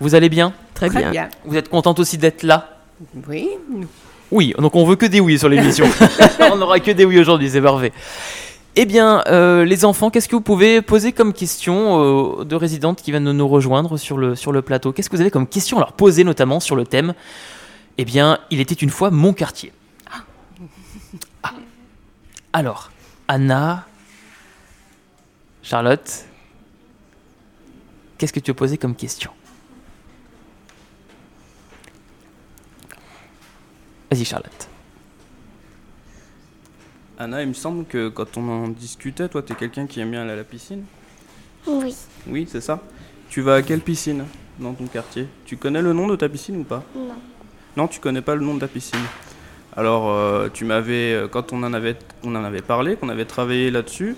Vous allez bien? Très Très bien. bien. Vous êtes contente aussi d'être là? Oui. Oui, donc on veut que des oui sur l'émission. on n'aura que des oui aujourd'hui, c'est parfait. Eh bien, euh, les enfants, qu'est-ce que vous pouvez poser comme question aux deux résidentes qui viennent de nous rejoindre sur le, sur le plateau? Qu'est-ce que vous avez comme question à leur poser, notamment sur le thème Eh bien, il était une fois mon quartier. Ah. Alors, Anna, Charlotte, qu'est-ce que tu veux poser comme question? Vas-y, Charlotte. Anna, il me semble que quand on en discutait, toi, t'es quelqu'un qui aime bien aller à la piscine Oui. Oui, c'est ça. Tu vas à quelle piscine dans ton quartier? Tu connais le nom de ta piscine ou pas? Non. Non, tu connais pas le nom de ta piscine. Alors, euh, tu m'avais, euh, quand on en avait, on en avait parlé, qu'on avait travaillé là-dessus,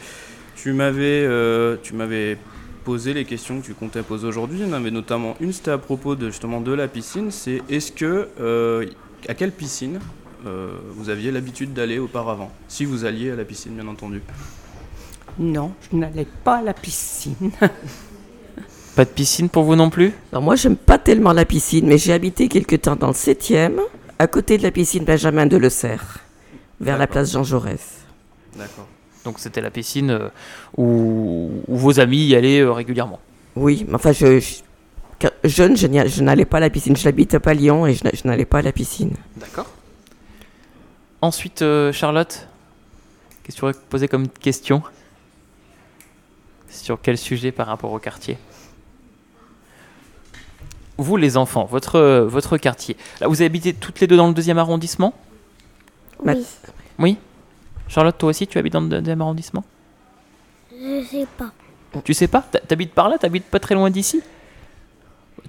tu m'avais, euh, tu m'avais posé les questions que tu comptais poser aujourd'hui. Il y en avait notamment une, c'était à propos de justement de la piscine. C'est est-ce que, euh, à quelle piscine euh, vous aviez l'habitude d'aller auparavant Si vous alliez à la piscine, bien entendu? Non, je n'allais pas à la piscine. Pas de piscine pour vous non plus? Alors moi, j'aime pas tellement la piscine, mais j'ai habité quelque temps dans le 7e, à côté de la piscine Benjamin de vers la place Jean Jaurès. D'accord. Donc c'était la piscine euh, où, où vos amis y allaient euh, régulièrement? Oui, mais enfin, je, jeune, je n'allais pas à la piscine. Je n'habite pas à Lyon et je n'a- je n'allais pas à la piscine. D'accord. Ensuite, euh, Charlotte, qu'est-ce que tu aurais posé comme question Sur quel sujet par rapport au quartier? Vous, les enfants, votre, votre quartier. Là, vous habitez toutes les deux dans le deuxième arrondissement? Oui. Oui Charlotte, toi aussi, tu habites dans le deuxième arrondissement? Je sais pas. Tu sais pas? T'habites par là? T'habites pas très loin d'ici?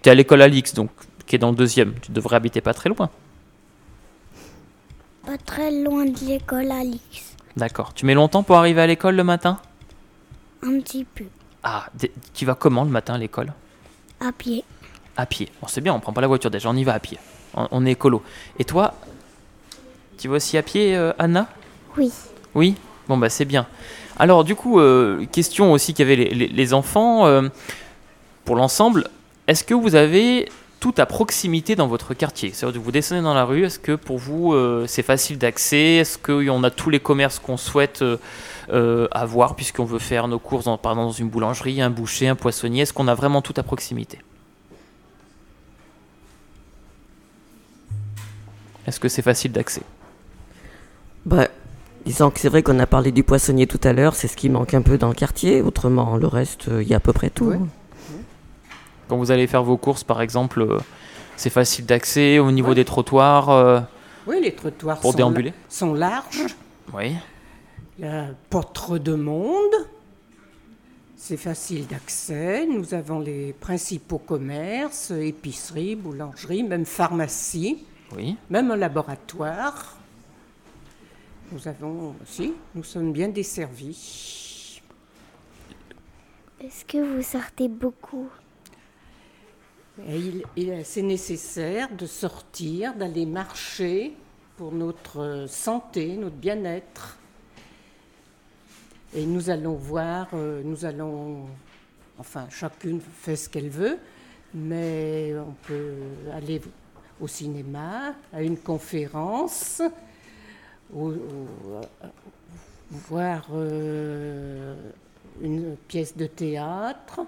T'es à l'école Alix, donc, qui est dans le deuxième. Tu devrais habiter pas très loin. Pas très loin de l'école Alix. D'accord. Tu mets longtemps pour arriver à l'école le matin? Un petit peu. Ah, tu vas comment le matin à l'école? À pied. À pied. Bon, c'est bien, on prend pas la voiture déjà, on y va à pied. On, on est écolo. Et toi, tu vas aussi à pied, euh, Anna? Oui. Oui? Bon, bah c'est bien. Alors, du coup, euh, question aussi qu'avaient les, les- les enfants. euh, pour l'ensemble, est-ce que vous avez tout à proximité dans votre quartier? C'est-à-dire que vous descendez dans la rue, est-ce que pour vous euh, c'est facile d'accès? Est-ce qu'on a tous les commerces qu'on souhaite euh, euh, avoir puisqu'on veut faire nos courses dans, par exemple, dans une boulangerie, un boucher, un poissonnier? Est-ce qu'on a vraiment tout à proximité? Est-ce que c'est facile d'accès? Bah, disons que c'est vrai qu'on a parlé du poissonnier tout à l'heure, c'est ce qui manque un peu dans le quartier. Autrement, le reste, euh, il y a à peu près tout. Ouais. Quand vous allez faire vos courses, par exemple, euh, c'est facile d'accès au niveau des trottoirs euh, Oui, les trottoirs Pour sont, déambuler sont larges. Oui. Il n'y a pas trop de monde. C'est facile d'accès. Nous avons les principaux commerces, épiceries, boulangeries, même pharmacie, Oui. même un laboratoire. Nous avons aussi, nous sommes bien desservis. Est-ce que vous sortez beaucoup? Et il, nécessaire de sortir, d'aller marcher pour notre santé, notre bien-être. Et nous allons voir, euh, nous allons, enfin, chacune fait ce qu'elle veut, mais on peut aller au cinéma, à une conférence, euh, voir euh, une pièce de théâtre.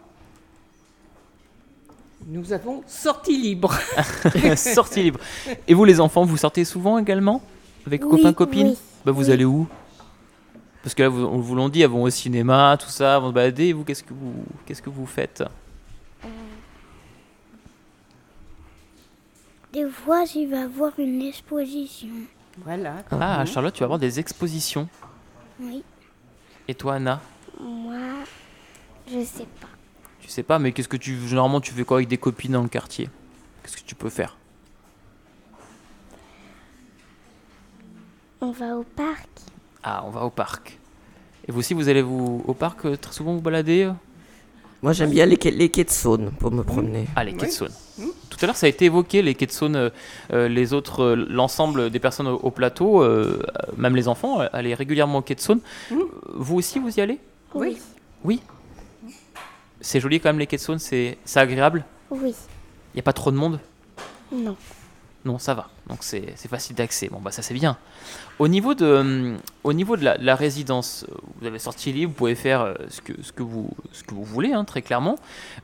Nous avons sortie libre. Sortie libre. Et vous, les enfants, vous sortez souvent également Avec Oui, copains, copines oui, bah, Vous oui. allez où? Parce que là, vous, on vous l'ont dit, elles vont au cinéma, tout ça, elles vont se balader. Et vous, qu'est-ce que vous, qu'est-ce que vous faites? Des fois, j'y vais voir une exposition. Voilà. Ah, Charlotte, tu vas avoir des expositions. Oui. Et toi, Anna? Moi, je sais pas. Tu sais pas, mais qu'est-ce que tu. Généralement, tu fais quoi avec des copines dans le quartier? Qu'est-ce que tu peux faire? On va au parc. Ah, on va au parc. Et vous aussi, vous allez vous au parc euh, très souvent vous balader euh? Moi, j'aime bien les, quais- les quais de Saône pour me promener. Ah, les quais de Saône. Tout à l'heure, ça a été évoqué, les quais de Saône, euh, euh, les autres, euh, l'ensemble des personnes au, au plateau, euh, euh, même les enfants, euh, allaient régulièrement au quai de Saône. Euh, Vous aussi, vous y allez? Oui. Oui? C'est joli quand même, les quais de Saône, c'est agréable Oui. Il n'y a pas trop de monde? Non. Non, ça va. Donc c'est facile d'accès. Bon, bah ça c'est bien. Au niveau de, hum, au niveau de la, la résidence, euh, vous avez sorti le livre, vous pouvez faire euh, ce que, ce que, vous, ce que vous voulez, hein, très clairement.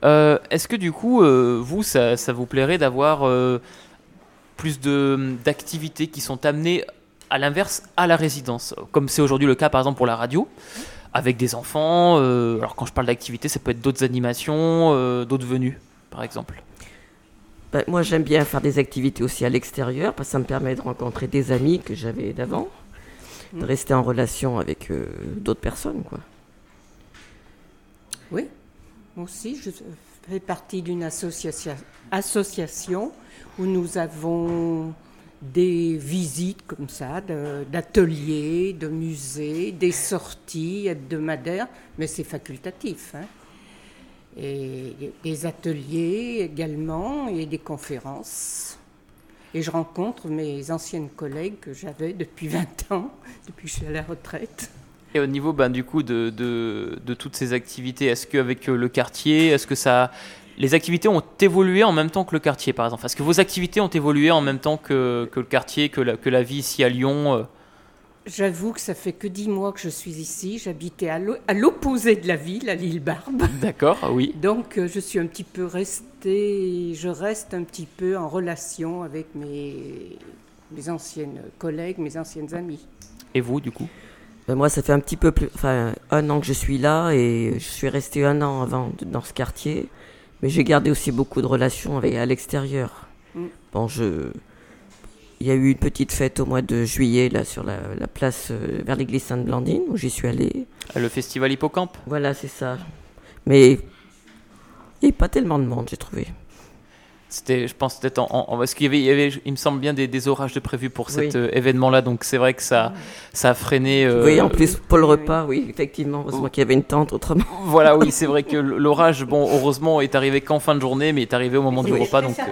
Euh, Est-ce que du coup, euh, vous, ça, ça vous plairait d'avoir plus de- d'activités qui sont amenées à l'inverse à la résidence? Comme c'est aujourd'hui le cas par exemple pour la radio, avec des enfants. euh, alors quand je parle d'activités, ça peut être d'autres animations, euh, d'autres venues, par exemple. Ben, moi, j'aime bien faire des activités aussi à l'extérieur parce que ça me permet de rencontrer des amis que j'avais d'avant, de Mm. rester en relation avec euh, d'autres personnes, quoi. Oui, moi aussi, je fais partie d'une associa- association où nous avons des visites comme ça, d'ateliers, de, musées, des sorties hebdomadaires, mais c'est facultatif. hein. Et des ateliers également et des conférences. Et je rencontre mes anciennes collègues que j'avais depuis 20 ans, depuis que je suis à la retraite. Et au niveau ben, du coup de, de, de toutes ces activités, est-ce qu'avec le quartier, est-ce que ça, les activités ont évolué en même temps que le quartier par exemple Est-ce que vos activités ont évolué en même temps que, que le quartier, que la, que la vie ici à Lyon euh? J'avoue que ça fait que dix mois que je suis ici. J'habitais à l'o- à l'opposé de la ville, à l'île Barbe. D'accord, oui. Donc euh, je suis un petit peu restée, je reste un petit peu en relation avec mes, mes anciennes collègues, mes anciennes amies. Et vous du coup? Ben, moi, ça fait un petit peu plus, enfin, un an que je suis là et je suis resté un an avant dans ce quartier, mais j'ai gardé aussi beaucoup de relations avec à l'extérieur. Mm. Bon, je, il y a eu une petite fête au mois de juillet là sur la, la place euh, vers l'église Sainte-Blandine où j'y suis allé. Le festival Hippocampe? Voilà, c'est ça. Mais il n'y a pas tellement de monde, j'ai trouvé. C'était, je pense, peut-être en, parce qu'il y avait, il, y avait, il me semble bien des, des orages de prévus pour Oui. cet euh, événement-là, donc c'est vrai que ça, ça a freiné. euh, Oui, en plus pour le repas, oui, effectivement. Heureusement qu'il y avait une tente autrement. Voilà, oui, c'est vrai que l'orage, bon, heureusement, est arrivé qu'en fin de journée, mais est arrivé au moment du repas, donc. euh,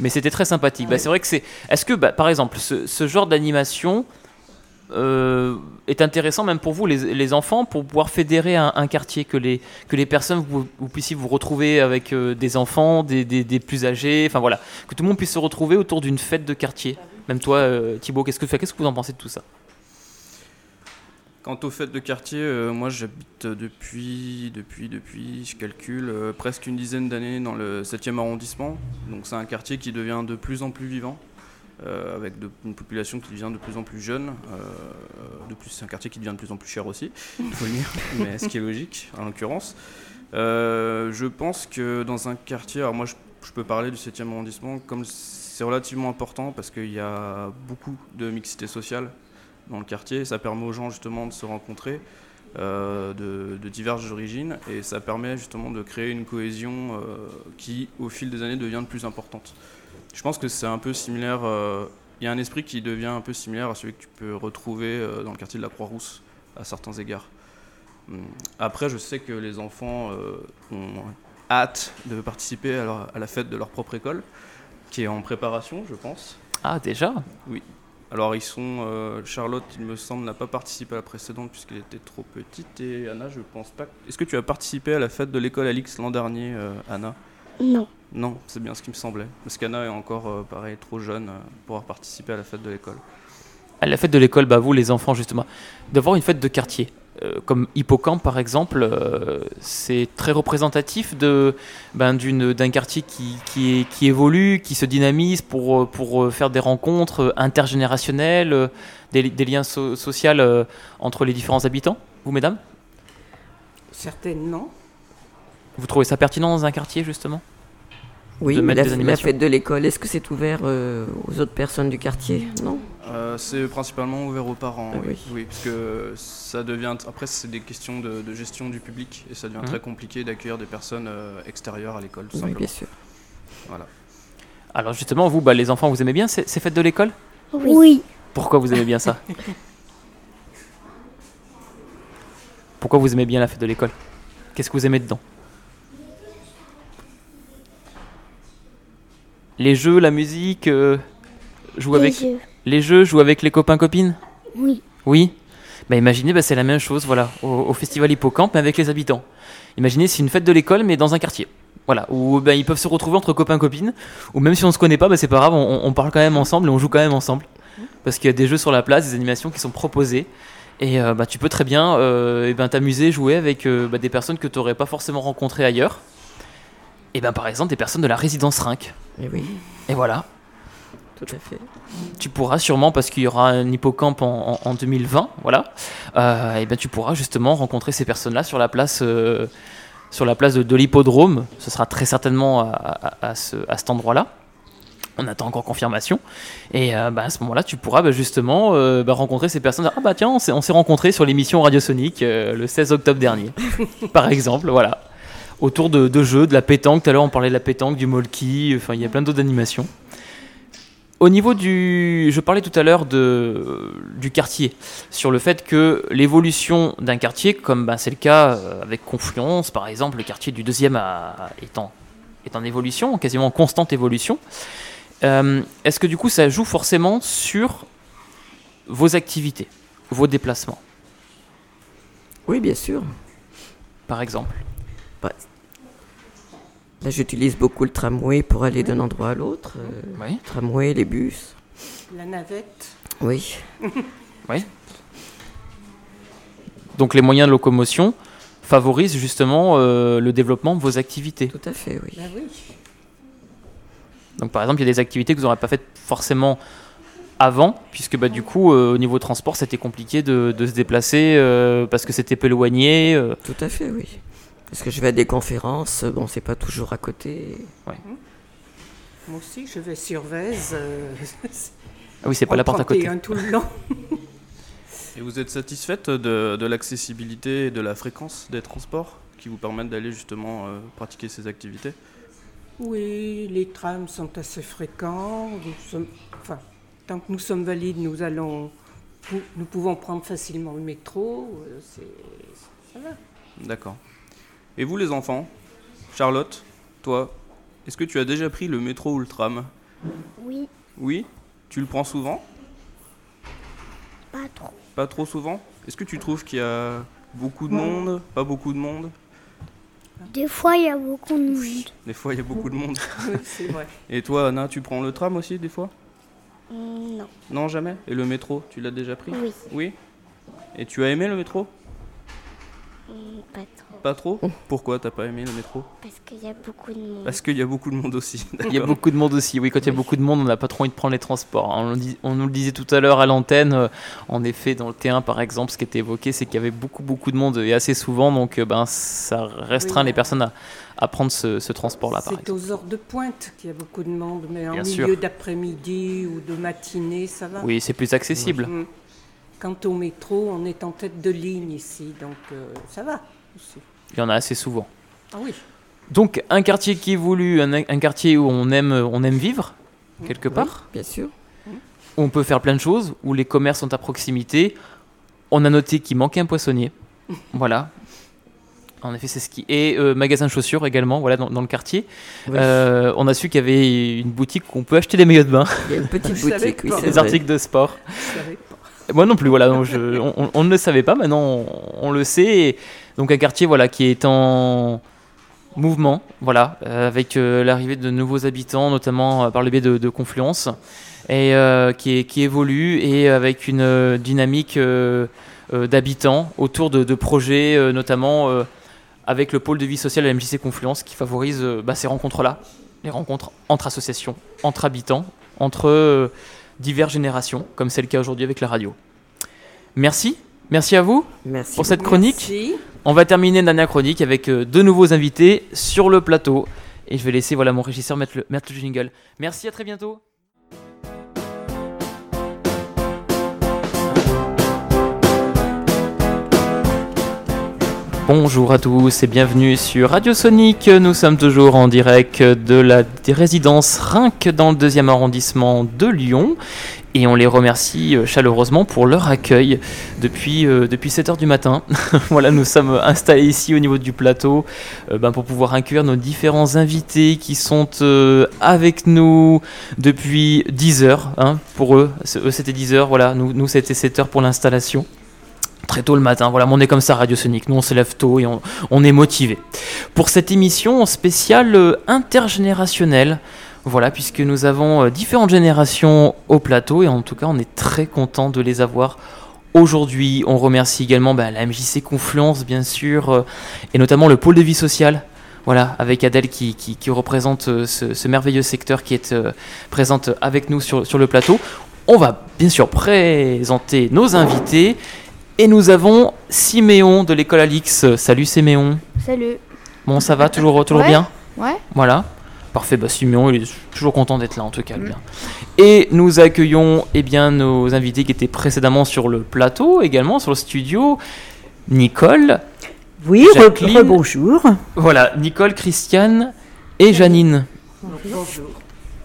Mais c'était très sympathique. Bah, c'est vrai que c'est. Est-ce que, bah, par exemple, ce, ce genre d'animation euh, est intéressant même pour vous, les, enfants, pour pouvoir fédérer un, quartier, que les, que les personnes, vous, puissiez vous retrouver avec euh, des enfants, des, des- plus âgés, enfin voilà, que tout le monde puisse se retrouver autour d'une fête de quartier. Même toi, euh, Thibaut, qu'est-ce que, qu'est-ce que vous en pensez de tout ça? Quant aux fêtes de quartier, moi j'habite depuis, depuis, depuis, je calcule, presque une dizaine d'années dans le 7e arrondissement. Donc c'est un quartier qui devient de plus en plus vivant, euh, avec de- une population qui devient de plus en plus jeune. euh, de plus, c'est un quartier qui devient de plus en plus cher aussi, il faut le dire, mais ce qui est logique en l'occurrence. Euh, je pense que dans un quartier, alors moi je, je peux parler du 7e arrondissement, comme c'est relativement important parce qu'il y a beaucoup de mixité sociale dans le quartier. Ça permet aux gens justement de se rencontrer euh, de, de diverses origines et ça permet justement de créer une cohésion euh, qui, au fil des années, devient de plus importante. Je pense que c'est un peu similaire. euh, Il y a un esprit qui devient un peu similaire à celui que tu peux retrouver euh, dans le quartier de la Croix-Rousse à certains égards. Hum, Après, je sais que les enfants euh, ont hâte de participer à, leur- à la fête de leur propre école, qui est en préparation, je pense. Ah, déjà? Oui. Alors, ils sont. euh, Charlotte, il me semble, n'a pas participé à la précédente puisqu'elle était trop petite. Et Anna, je pense pas. Est-ce que tu as participé à la fête de l'école Alix l'an dernier, euh, Anna? Non. Non, c'est bien ce qui me semblait. Parce qu'Anna est encore, euh, pareil, trop jeune euh, pour pouvoir participer à la fête de l'école. À la fête de l'école, bah, vous les enfants justement, d'avoir une fête de quartier, euh, comme Hippocampe par exemple, euh, c'est très représentatif de, ben, d'une, d'un quartier qui, qui, évolue, qui se dynamise pour, pour faire des rencontres intergénérationnelles, des, li- des liens so- sociaux euh, entre les différents habitants, vous mesdames? Certainement. Vous trouvez ça pertinent dans un quartier justement? Oui, De mais mettre la, des la fête de l'école, est-ce que c'est ouvert euh, aux autres personnes du quartier? Non? Euh, c'est principalement ouvert aux parents, Ah oui. oui. oui. parce que ça devient. Après, c'est des questions de, de gestion du public et ça devient Mhm. très compliqué d'accueillir des personnes euh, extérieures à l'école, tout Oui, simplement. bien sûr. Voilà. Alors justement, vous, bah, les enfants, vous aimez bien ces, ces fêtes de l'école? Oui. Pourquoi vous aimez bien ça? Pourquoi vous aimez bien la fête de l'école? Qu'est-ce que vous aimez dedans? Les jeux, la musique, euh, jouer Les avec jeux. les jeux, jouer avec les copains copines? Oui. Oui? Bah imaginez, bah, c'est la même chose, voilà, au, au festival Hippocampe, mais avec les habitants. Imaginez, c'est une fête de l'école, mais dans un quartier. Voilà, où ben, ils peuvent se retrouver entre copains-copines, ou même si on se connaît pas, ben, c'est pas grave, on, on parle quand même ensemble et on joue quand même ensemble. Parce qu'il y a des jeux sur la place, des animations qui sont proposées. Et euh, bah, tu peux très bien euh, ben, t'amuser, jouer avec euh, bah, des personnes que tu n'aurais pas forcément rencontrées ailleurs. Et ben, par exemple, des personnes de la résidence Rinc. Et oui, Et voilà, tout à fait. tu pourras sûrement, parce qu'il y aura un hippocampe en, en- en 2020, voilà, euh, et ben, tu pourras justement rencontrer ces personnes-là sur la place, euh, sur la place de, de l'hippodrome. Ce sera très certainement à, à- à ce- à cet endroit-là. On attend encore confirmation. Et euh, bah, à ce moment-là, tu pourras bah, justement euh, bah, rencontrer ces personnes. Ah bah tiens, on s'est, on s'est rencontrés sur l'émission Radiosonique euh, le 16 octobre dernier, par exemple, voilà. Autour de, de jeux, de la pétanque. Tout à l'heure, on parlait de la pétanque, du molki. Enfin, il y a plein d'autres animations. Au niveau du, je parlais tout à l'heure de du quartier, sur le fait que l'évolution d'un quartier, comme bah, c'est le cas euh, avec Confluence, par exemple, le quartier du deuxième a- est en est en évolution, quasiment en constante évolution. Euh, Est-ce que du coup, ça joue forcément sur vos activités, vos déplacements, Oui, bien sûr. par exemple Bah, là, j'utilise beaucoup le tramway pour aller d'un endroit à l'autre. euh, Oui. Tramway, les bus. La navette. Oui. Oui. Donc les moyens de locomotion favorisent justement euh, le développement de vos activités. Tout à fait, oui. Bah oui. Donc par exemple, il y a des activités que vous n'aurez pas faites forcément avant, puisque bah, du coup, euh, au niveau transport, c'était compliqué de, de se déplacer euh, parce que c'était peu éloigné. euh. Tout à fait, oui. Parce que je vais à des conférences, bon, c'est pas toujours à côté. Ouais. Moi aussi, je vais sur Vèze. euh, Ah oui, c'est pas la porte à côté. 31 tout le long. Et vous êtes satisfaite de, de l'accessibilité et de la fréquence des transports qui vous permettent d'aller justement euh, pratiquer ces activités? Oui, les trams sont assez fréquents. Nous sommes- enfin, tant que nous sommes valides, nous allons, nous pouvons prendre facilement le métro. euh, ça va. D'accord. Et vous les enfants Charlotte, toi, est-ce que tu as déjà pris le métro ou le tram Oui, Oui? Tu le prends souvent? Pas trop. Pas trop souvent? Est-ce que tu trouves qu'il y a beaucoup de monde? Pas beaucoup de monde? Des fois, il y a beaucoup de monde. Des fois, il y a beaucoup de monde. C'est vrai. Et toi, Anna, tu prends le tram aussi des fois? Mm, Non. Non, jamais? Et le métro, tu l'as déjà pris? Oui. Oui? Et tu as aimé le métro? Mm, Pas trop. Pas trop Pourquoi t'as pas aimé le métro Parce qu'il y a beaucoup de monde. Parce qu'il y a beaucoup de monde aussi. Il y a beaucoup de monde aussi. Oui, quand il y a beaucoup de monde, on n'a pas trop envie de prendre les transports. On, le dit- on nous le disait tout à l'heure à l'antenne. euh, En effet, dans le T1, par exemple, ce qui était évoqué, c'est qu'il y avait beaucoup, beaucoup de monde et assez souvent. Donc, euh, ben, ça restreint Oui, les personnes à, à prendre ce, ce transport-là, C'est aux heures de pointe qu'il y a beaucoup de monde, mais en milieu d'après-midi ou de matinée, ça va. Oui, c'est plus accessible. Mm. Quant au métro, on est en tête de ligne ici, donc euh, ça va. Il y en a assez souvent. Ah oui. Donc, un quartier qui est voulu, un, un quartier où on aime, on aime vivre, quelque Oui, part. bien sûr. où on peut faire plein de choses, où les commerces sont à proximité. On a noté qu'il manquait un poissonnier. voilà. En effet, c'est ce qui. Et euh, magasin de chaussures également, voilà, dans, dans le quartier. Oui. Euh, on a su qu'il y avait une boutique où on peut acheter des maillots de bain, Il y a une petite boutique, oui, des vrai. articles de sport. Moi non plus, voilà, on, ne le savait pas, maintenant on, le sait. Donc un quartier voilà, qui est en mouvement, voilà, euh, avec euh, l'arrivée de nouveaux habitants, notamment euh, par le biais de, Confluence, et qui, évolue et avec une dynamique d'habitants autour de, projets, notamment avec le pôle de vie sociale à la MJC Confluence, qui favorise bah, ces rencontres-là, les rencontres entre associations, entre habitants, entre diverses générations, comme c'est le cas aujourd'hui avec la radio. Merci, merci à vous Merci. pour cette chronique. Merci. On va terminer une dernière chronique avec euh, deux nouveaux invités sur le plateau. Et je vais laisser voilà, mon régisseur mettre le, mettre le jingle. Merci, à très bientôt. Bonjour à tous et bienvenue sur Radio Sonic. Nous sommes toujours en direct de la résidence Rinc dans le deuxième arrondissement de Lyon. Et on les remercie euh, chaleureusement pour leur accueil depuis, euh, depuis 7h du matin. voilà, nous sommes installés ici au niveau du plateau euh, ben, pour pouvoir accueillir nos différents invités qui sont avec nous depuis 10 heures. hein, pour eux, eux c'était 10 heures, voilà, nous, nous c'était 7 heures pour l'installation. Très tôt le matin, voilà, on est comme ça Radio Sonic, nous on se lève tôt et on, on est motivé. Pour cette émission spéciale euh, intergénérationnelle, voilà, puisque nous avons euh, différentes générations au plateau et en tout cas on est très content de les avoir aujourd'hui. On remercie également bah, la MJC Confluence bien sûr euh, et notamment le pôle de vie sociale. Voilà, avec Adèle qui, qui- représente ce, ce merveilleux secteur qui est euh, présente avec nous sur, sur le plateau. On va bien sûr présenter nos invités et nous avons Siméon de l'école Alix. Salut Siméon. Salut. Bon, ça va toujours, toujours Ouais. bien Ouais. Voilà. Parfait, bah Simeon, il est toujours content d'être là en tout cas. bien. Et nous accueillons eh bien, nos invités qui étaient précédemment sur le plateau, également sur le studio. Nicole. Oui, re- Jacqueline. rebonjour. Voilà, Nicole, Christiane et Janine. Bonjour.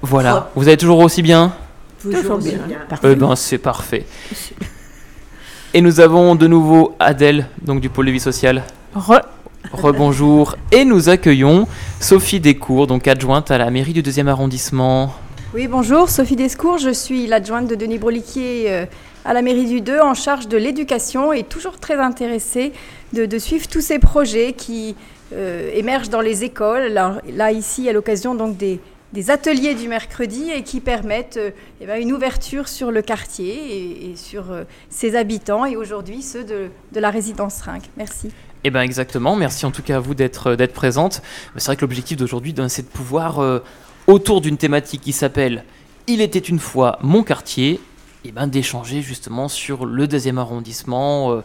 Voilà, vous allez toujours aussi bien Toujours bien. Eh ben, c'est parfait. Et nous avons de nouveau Adèle, donc du pôle de vie sociale. Re. Rebonjour. Et nous accueillons Sophie Descours, donc adjointe à la mairie du deuxième arrondissement. Oui, bonjour, Sophie Descours, je suis l'adjointe de Denis Broliquier euh, à la mairie du 2 en charge de l'éducation et toujours très intéressée de, de suivre tous ces projets qui euh, émergent dans les écoles. Là, là, ici, à l'occasion donc des, des ateliers du mercredi et qui permettent euh, eh ben, une ouverture sur le quartier et, sur euh, ses habitants et aujourd'hui ceux de, la résidence Rinc. Merci. Eh bien exactement, merci en tout cas à vous d'être d'être présente. C'est vrai que l'objectif d'aujourd'hui, ben, c'est de pouvoir, euh, autour d'une thématique qui s'appelle Il était une fois mon quartier, eh ben, d'échanger justement sur le deuxième arrondissement, euh,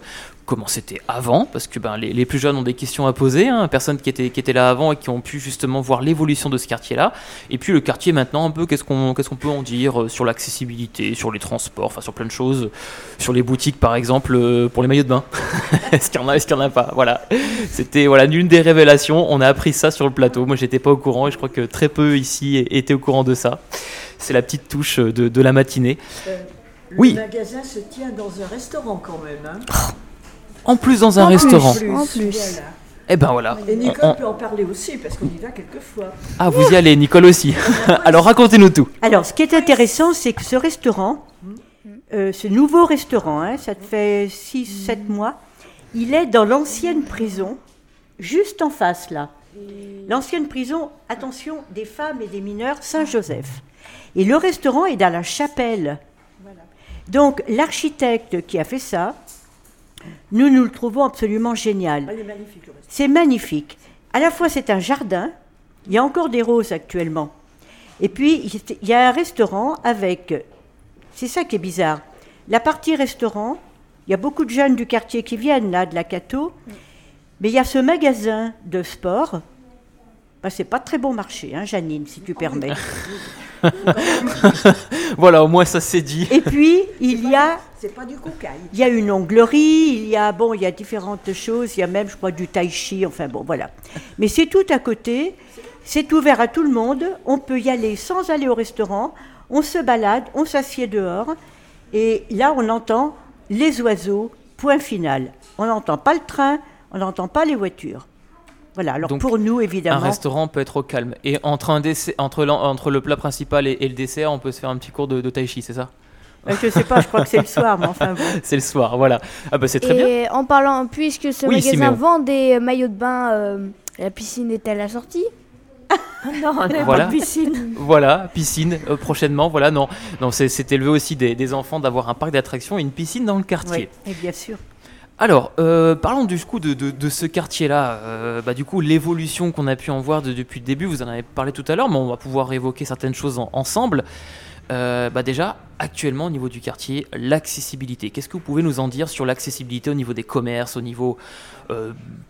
comment c'était avant, parce que ben, les, les plus jeunes ont des questions à poser, hein, personnes qui étaient, qui étaient là avant et qui ont pu justement voir l'évolution de ce quartier-là, et puis le quartier maintenant un peu, qu'est-ce qu'on qu'est-ce qu'on peut en dire euh, sur l'accessibilité, sur les transports, enfin sur plein de choses, sur les boutiques par exemple, euh, pour les maillots de bain. est-ce qu'il y en a, est-ce qu'il y en a pas? Voilà, c'était voilà l'une des révélations. On a appris ça sur le plateau. Moi, j'étais pas au courant et je crois que très peu ici étaient au courant de ça. C'est la petite touche de, de la matinée. Euh, le Oui. magasin se tient dans un restaurant quand même. Hein. En plus dans un En plus, restaurant. En plus. Eh ben voilà. Et Nicole On- on- peut en parler aussi parce qu'on y va quelquefois. Ah, vous y allez, Nicole aussi. Alors racontez-nous tout. Alors, ce qui est intéressant, c'est que ce restaurant, euh, ce nouveau restaurant, hein, ça te fait 6-7 mois, il est dans l'ancienne prison, juste en face là. L'ancienne prison, attention, des femmes et des mineurs Saint-Joseph. Et le restaurant est dans la chapelle. Donc, l'architecte qui a fait ça, nous, nous le trouvons absolument génial. Ah. C'est magnifique. À la fois, c'est un jardin. Il y a encore des roses actuellement. Et puis, il y a un restaurant avec. C'est ça qui est bizarre. La partie restaurant, il y a beaucoup de jeunes du quartier qui viennent, là, de la Cato. Mais il y a ce magasin de sport. Ben, c'est pas très bon marché, hein, Janine, si tu permets. voilà, au moins ça c'est dit. Et puis, il y a C'est pas du cocaïne. il y a une onglerie, il y a bon, il y a différentes choses, il y a même, je crois, du tai chi, enfin bon, voilà. Mais c'est tout à côté, c'est ouvert à tout le monde, on peut y aller sans aller au restaurant, on se balade, on s'assied dehors, et là on entend les oiseaux, point final. On n'entend pas le train, on n'entend pas les voitures. Voilà, alors Donc, pour nous, Un évidemment, restaurant peut être au calme. Et entre, un dessert, entre, l'en- entre le plat principal et, et le dessert, on peut se faire un petit cours de, de tai chi, c'est ça? Euh, je sais pas, je crois que c'est le soir, mais enfin bon. C'est le soir, voilà. Ah bah c'est très bien. Et en parlant, puisque ce Oui, magasin Siméon. vend des maillots de bain, euh, la piscine est-elle assortie? Non, on n'a Voilà. pas de piscine. Voilà, piscine euh, prochainement. Voilà, non, non, c'est c'est élevé aussi des, des enfants d'avoir un parc d'attractions et une piscine dans le quartier. Oui, et bien sûr. Alors, euh, parlons du coup de, ce quartier-là. Euh, bah, du coup, l'évolution qu'on a pu en voir de- depuis le début, vous en avez parlé tout à l'heure, mais on va pouvoir évoquer certaines choses en- ensemble. Euh, bah déjà, actuellement au niveau du quartier, l'accessibilité. Qu'est-ce que vous pouvez nous en dire sur l'accessibilité au niveau des commerces, au niveau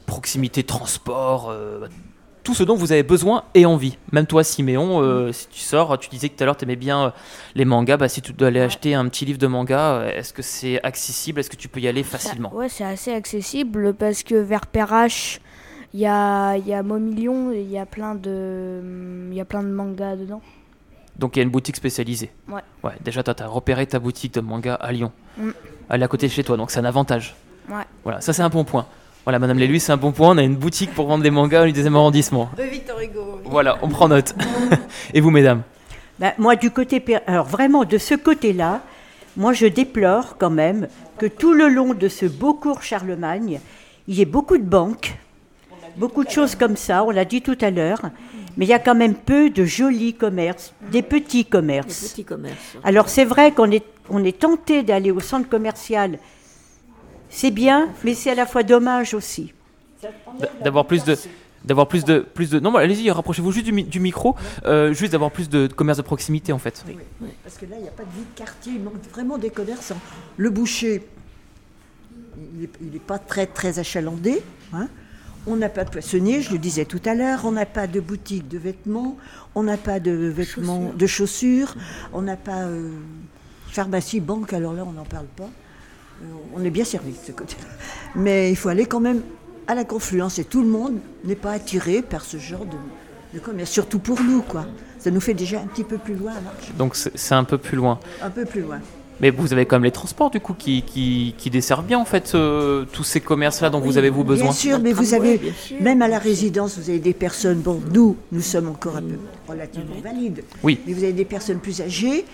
proximité transport, tout ce dont vous avez besoin et envie. Même toi, Siméon, euh, si tu sors, tu disais que tout à l'heure tu aimais bien euh, les mangas. Bah, si tu dois aller acheter un petit livre de manga, euh, est-ce que c'est accessible? Est-ce que tu peux y aller facilement? Ouais, c'est assez accessible parce que vers Perrache, il y a, il y a Momilion et il y a plein de, il y a plein de mangas dedans. Donc il y a une boutique spécialisée. Ouais. Ouais, déjà, tu as repéré ta boutique de manga à Lyon. Mm. Elle est à côté de chez toi, donc c'est un avantage. Ouais. Voilà, ça c'est un bon point. Voilà, Madame Léluy, c'est un bon point. On a une boutique pour vendre des mangas au deuxième arrondissement. De Victor Hugo. oui. Voilà, on prend note. Et vous, mesdames Ben, moi, du côté. Alors, vraiment, de ce côté-là, moi je déplore quand même que tout le long de ce beau cours Charlemagne, il y ait beaucoup de banques, beaucoup de choses comme ça, on l'a dit tout à l'heure, mais il y a quand même peu de jolis commerces, des petits commerces. Des petits commerces. Alors c'est vrai qu'on est, on est tenté d'aller au centre commercial, c'est bien, mais c'est à la fois dommage aussi. D'avoir plus de d'avoir plus de plus de non mais allez-y rapprochez-vous juste du, mi- du micro euh, juste d'avoir plus de commerce de proximité en fait Parce que là, il n'y a pas de vie de quartier, il manque vraiment des commerçants. Le boucher, il n'est pas très, très achalandé. hein. On n'a pas de poissonnier, je le disais tout à l'heure, on n'a pas de boutique de vêtements, on n'a pas de vêtements, de chaussures, on n'a pas euh, pharmacie, banque, alors là, on n'en parle pas. On est bien servi de ce côté-là. Mais il faut aller quand même à la confluence et tout le monde n'est pas attiré par ce genre de, de commerce, surtout pour nous, quoi. Ça nous fait déjà un petit peu plus loin à donc c'est un peu plus loin Un peu plus loin. mais vous avez quand même les transports du coup qui, qui, qui desservent bien en fait euh, tous ces commerces là dont vous avez vous besoin Bien sûr, mais vous avez, même à la résidence, vous avez des personnes, bon, nous, nous sommes encore un peu relativement valides, Oui. mais vous avez des personnes plus âgées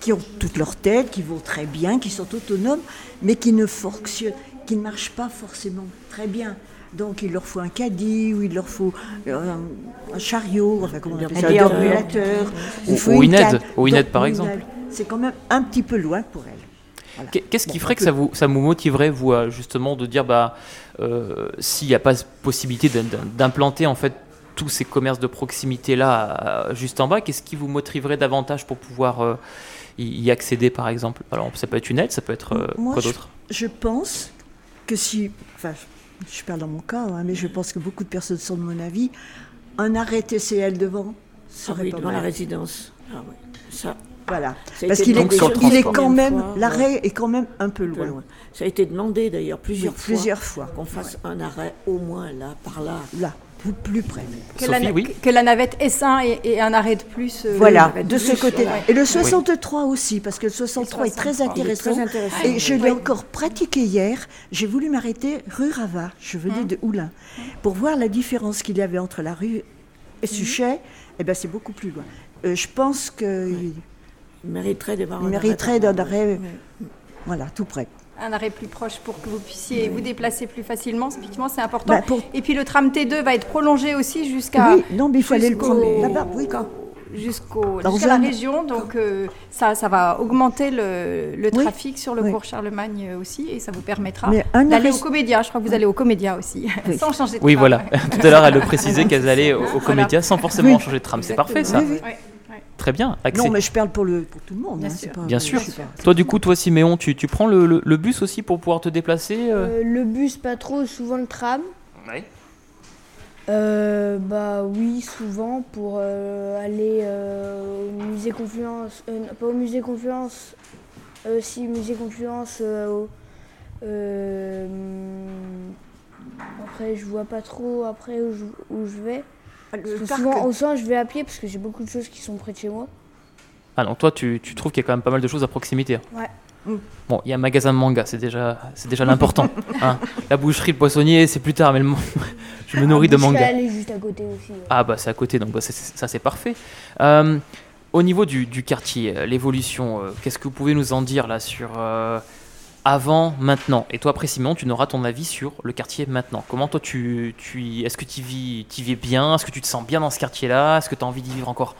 qui ont toute leur tête, qui vont très bien, qui sont autonomes, mais qui ne fonctionnent, qui ne marchent pas forcément très bien. Donc il leur faut un caddie, ou il leur faut euh, un, un chariot, enfin comment on appelle ça, un déambulateur. Ou- une aide, canne. ou une aide, Donc, par exemple. C'est quand même un petit peu loin pour elle. Qu'est- Qu'est-ce qui Bon, ferait que ça vous, ça vous motiverait, vous, justement, de dire, bah, euh, s'il n'y a pas possibilité d'im- d'implanter, en fait, tous ces commerces de proximité-là, euh, juste en bas, qu'est-ce qui vous motiverait davantage pour pouvoir euh, y, y accéder, par exemple Alors, ça peut être une aide, ça peut être euh, Moi, quoi je- d'autre? Je pense que si, enfin, je parle dans mon cas, hein, mais je pense que beaucoup de personnes sont de mon avis, un arrêt TCL devant Ah serait oui, pas devant mal. la résidence. Ah oui, ça. Voilà. Ça Parce qu'il est, il est quand même, fois, l'arrêt ouais. est quand même un peu Un peu loin. Ça a été demandé d'ailleurs plusieurs Oui, fois. plusieurs fois. Qu'on fasse un arrêt au moins là, par là. Là, plus, plus près. Que, la, que la navette S1 et, et un arrêt de plus. euh, Voilà, de ce plus, côté. ouais. Et le 63 aussi, parce que le 63 est très 63, il est intéressant. très intéressant. Et je l'ai Oui. encore pratiqué hier. J'ai voulu m'arrêter rue Rava. Je venais Hum. de Oulin. Pour voir la différence qu'il y avait entre la rue et Suchet. Eh ben, c'est beaucoup plus loin. Euh, je pense qu'il Il mériterait d'avoir un mériterait arrêt. d'un arrêt. Voilà, tout près. Un arrêt plus proche pour que vous puissiez vous déplacer plus facilement. Effectivement, c'est important. Bah, pour- Et puis le tram T2 va être prolongé aussi jusqu'à. Oui, non, mais il faut aller le prendre là-bas, oui. Jusqu'au, jusqu'à la région, donc euh, ça, ça va augmenter le, le Oui, trafic sur le oui. cours Charlemagne euh, aussi, et ça vous permettra d'aller au Comédia. Je crois que vous allez au Comédia aussi, sans changer de Oui, tram. voilà. Tout à l'heure, elle le précisait qu'elles allaient au, au Voilà. Comédia sans forcément Oui. changer de tram. C'est parfait, ça. Oui, oui. Ouais. Très bien. Accès. Non, mais je parle pour, le, pour tout le monde. Bien hein, sûr. c'est pas- Bien sûr. pas- Toi, du coup, toi, Siméon, tu, tu prends le, le- le bus aussi pour pouvoir te déplacer euh Euh, le bus, pas trop, souvent le tram. Ouais. Euh, bah oui, souvent pour euh, aller euh, au musée Confluence, euh, pas au musée Confluence, euh, si musée Confluence. euh, au- euh, après, je vois pas trop après où je, où je vais. Ah, que souvent, au soin, je vais à pied parce que j'ai beaucoup de choses qui sont près de chez moi. Ah non, toi, tu, tu trouves qu'il y a quand même pas mal de choses à proximité. Ouais. Bon, il y a un magasin de manga, c'est déjà, c'est déjà l'important. hein. La boucherie, le poissonnier, c'est plus tard, mais le je me nourris de Je suis manga. allée juste à côté aussi. ouais. Ah bah c'est à côté, donc bah, c'est- c'est- ça c'est parfait. Euh, au niveau du, du quartier, euh, l'évolution, euh, qu'est-ce que vous pouvez nous en dire là sur euh, avant, maintenant Et toi, Simon, tu n'auras ton avis sur le quartier maintenant. Comment toi tu, tu est-ce que tu vis, tu vis bien? Est-ce que tu te sens bien dans ce quartier-là? Est-ce que tu as envie d'y vivre encore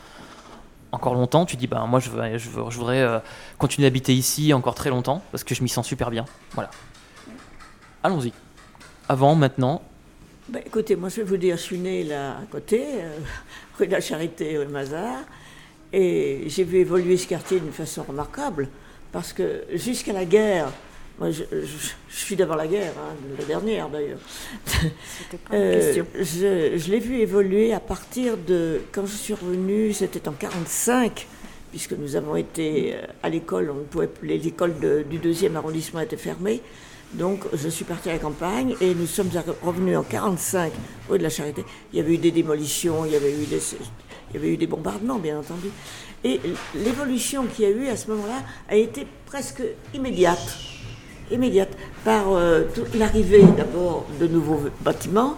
encore longtemps? Tu dis bah moi je, veux, je, voudrais euh, continuer d'habiter ici encore très longtemps parce que je m'y sens super bien. Voilà. Allons-y. Avant, maintenant. Bah, écoutez, moi je vais vous dire, je suis née là à côté, euh, rue de la Charité, rue Mazar, et j'ai vu évoluer ce quartier d'une façon remarquable, parce que jusqu'à la guerre, moi je, je- je suis d'avant la guerre, hein, la dernière d'ailleurs, Euh, je, je l'ai vu évoluer à partir de, quand je suis revenue, c'était en 45, puisque nous avons été euh, à l'école, on ne pouvait de- du deuxième arrondissement étaient fermées. Donc je suis partie à la campagne et nous sommes revenus en 45 rue de la Charité. Il y avait eu des démolitions, il y avait eu des, il y avait eu des bombardements bien entendu. Et l'évolution qu'il y a eu à ce moment-là a été presque immédiate. Immédiate par euh, l'arrivée d'abord de nouveaux bâtiments,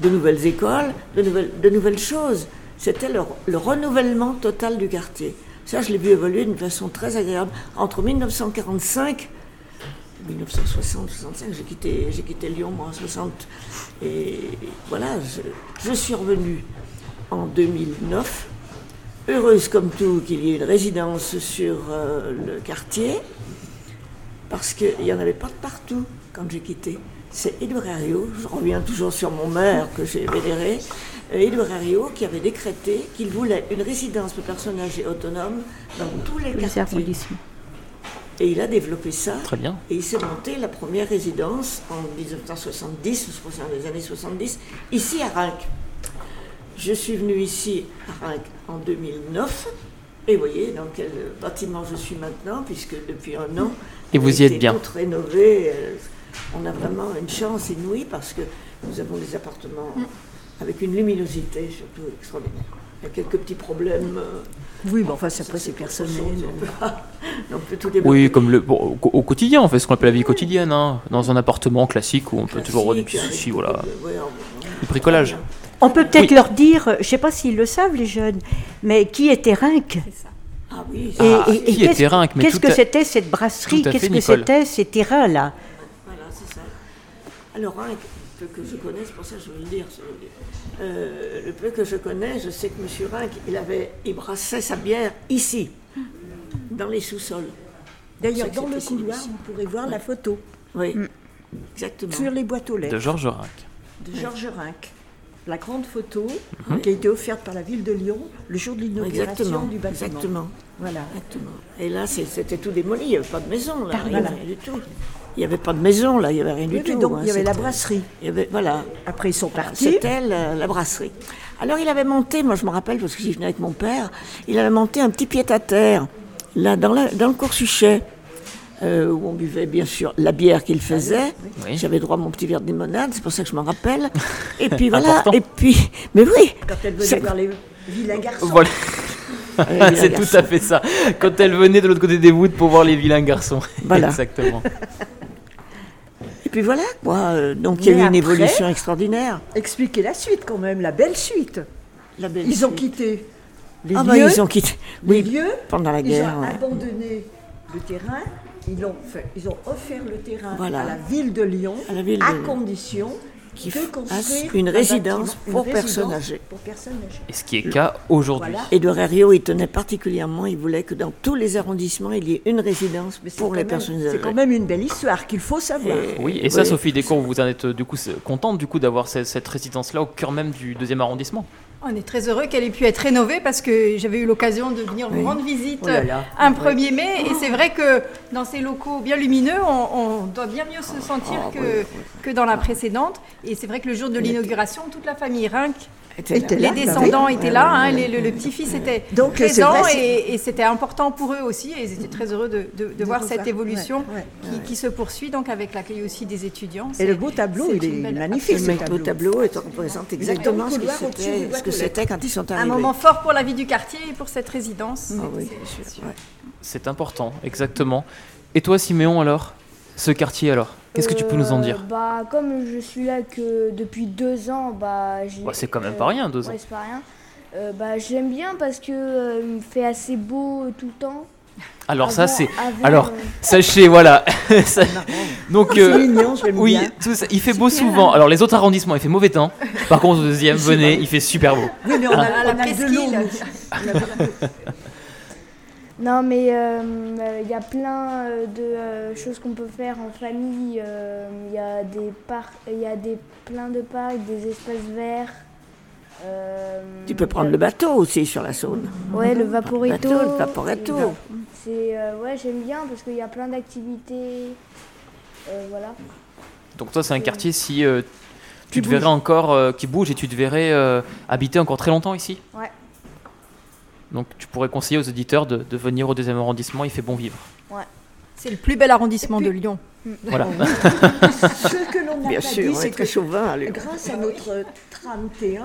de nouvelles écoles, de nouvelles, de nouvelles choses. C'était le, le renouvellement total du quartier. Ça, je l'ai vu évoluer d'une façon très agréable. Entre 1945 et 1960, 65, j'ai quitté, j'ai quitté Lyon, en 60. Et voilà, je, je suis revenue en 2009, heureuse comme tout qu'il y ait une résidence sur euh, le quartier, parce qu'il n'y en avait pas de partout quand j'ai quitté. C'est Edouard Herriot, je reviens toujours sur mon maire que j'ai vénéré, euh, Edouard Herriot qui avait décrété qu'il voulait une résidence pour personnes âgées autonomes dans tous les quartiers. Et il a développé ça. Très bien. Et il s'est monté la première résidence en 1970, je pense dans les années 70, ici à Reims. Je suis venue ici à Reims en 2009. Et vous voyez dans quel bâtiment je suis maintenant, puisque depuis un an, Et vous y êtes bien. tout rénové. euh, On a vraiment une chance inouïe parce que nous avons des appartements avec une luminosité surtout extraordinaire. Il y a quelques petits problèmes. euh, Oui, mais enfin, c'est après, c'est personnel. On peut on tout débloquer. Oui, comme le, bon, au, quotidien, on fait ce qu'on appelle la vie quotidienne, hein, dans un appartement classique où on peut toujours avoir des petits soucis, voilà. Du bricolage. On peut peut-être Oui. leur dire, je ne sais pas s'ils le savent les jeunes, mais qui était Rinck Ah oui, Ah, qui qu'est-ce- était Rinck, mais Qu'est-ce tout que c'était cette brasserie? Qu'est-ce que Nicole. c'était ces terrains-là? Voilà, c'est ça. Alors, un peu que je connais, c'est pour ça que je veux le dire. je veux le dire. Euh, le peu que je connais, je sais que M. Rinck, il, avait, il brassait sa bière ici, dans les sous-sols. D'ailleurs, dans le couloir, vous pourrez voir la photo Oui, exactement. sur les boîtes aux lettres De Georges Rinck. de Georges Rinck. La grande photo Mhm. qui a été offerte par la ville de Lyon le jour de l'inauguration du bâtiment. exactement. Voilà. Exactement. Et là, c'était tout démoli, il n'y avait pas de maison, là, rien, voilà. rien du tout. Il n'y avait pas de maison, là, il n'y avait rien Oui, du tout. donc, hein, il y avait la brasserie. Il y avait, voilà. Après, ils sont partis. C'était la, la brasserie. Alors, il avait monté, moi je me rappelle, parce que j'y venais avec mon père, il avait monté un petit pied-à-terre, là, dans, la- dans le cours Suchet, euh, où on buvait bien sûr la bière qu'il faisait. Oui. J'avais droit à mon petit verre de limonade, c'est pour ça que je m'en rappelle. Et puis voilà, Important. et puis, mais oui. Quand elle venait voir les vilains garçons. Voilà. vilains c'est tout à fait ça. Quand elle venait de l'autre côté des voûtes pour voir les vilains garçons. Voilà. Exactement. Et puis voilà, quoi. euh, Donc il y a eu une évolution extraordinaire. Expliquez la suite quand même, la belle suite. La belle Ils ont quitté les Ah lieux. bah ils ont quitté. les Oui, lieux. pendant la Ils guerre. ont ouais. abandonné le terrain. Ils ont, fait- ils ont offert le terrain Voilà. à la ville de Lyon À la ville de à Lyon. condition Qui de construire une un résidence bâtiment, une pour résidence personnes âgées. Pour personnes âgées. Et ce qui est le cas aujourd'hui. Voilà. Edouard Herriot, il tenait particulièrement, il voulait que dans tous les arrondissements, il y ait une résidence Mais c'est pour les même- personnes C'est âgées. quand même une belle histoire qu'il faut savoir. Et- Oui, et ça, Oui. Sophie Descours, vous en êtes euh, du coup c'est- contente du coup d'avoir cette, cette résidence-là au cœur même du deuxième arrondissement. On est très heureux qu'elle ait pu être rénovée parce que j'avais eu l'occasion de venir vous rendre visite Oh là là. un 1er mai et c'est vrai que dans ces locaux bien lumineux, on, on doit bien mieux se sentir Ah, que, oui, oui. que dans la précédente. Et c'est vrai que le jour de l'inauguration, toute la famille Rinck, Là. Les descendants oui. étaient là, hein, les- le, le petit-fils était Donc, présent vrai, et, et c'était important pour eux aussi et ils étaient très heureux de, de- de voir cette évolution Ouais, ouais, qui, qui se poursuit donc avec l'accueil aussi des étudiants. Et le beau tableau, il est belle- magnifique. Le ce beau tableau représente exactement ce que c'était quand ils sont Un arrivés. moment fort pour la vie du quartier et pour cette résidence. Ah. C'est important, exactement. Et toi, Siméon, alors? Ce quartier, alors? Qu'est-ce que tu peux nous en Euh, dire Bah, comme je suis là que depuis deux ans, bah, j'ai- Bah, c'est quand même pas rien, deux ans. Ouais, c'est pas rien. Euh, bah, j'aime bien parce que euh, il fait assez beau tout le temps. Alors ça, Avant- c'est... avant, Alors, euh, sachez, voilà. Ça- Donc, C'est euh, mignon, j'aime oui, bien. tout ça- il fait beau souvent. Alors, les autres arrondissements, il fait mauvais temps. Par contre, au deuxième, venez, il fait super beau. Oui, mais on a, la on a de presqu'île. l'eau. nous. Non, mais euh, euh, il y a plein euh, de euh, choses qu'on peut faire en famille. euh, Il y a des parcs, il y a des plein de parcs, des espaces verts. euh, Tu peux prendre le bateau aussi sur la Saône. Ouais, le vaporetto. Bateau, le vaporetto. C'est euh, ouais, j'aime bien parce qu'il y a plein d'activités. Euh, voilà. Donc toi, c'est un quartier, si euh, tu Qui te verrais encore, euh, qui bouge et tu te verrais euh, habiter encore très longtemps ici? Ouais. Donc tu pourrais conseiller aux auditeurs de, de venir au deuxième arrondissement, il fait bon vivre. Ouais. C'est le plus bel arrondissement de Lyon. Voilà. Ce que l'on n'a Bien pas sûr, dit, c'est que chauvin Lyon. grâce à notre tram T1,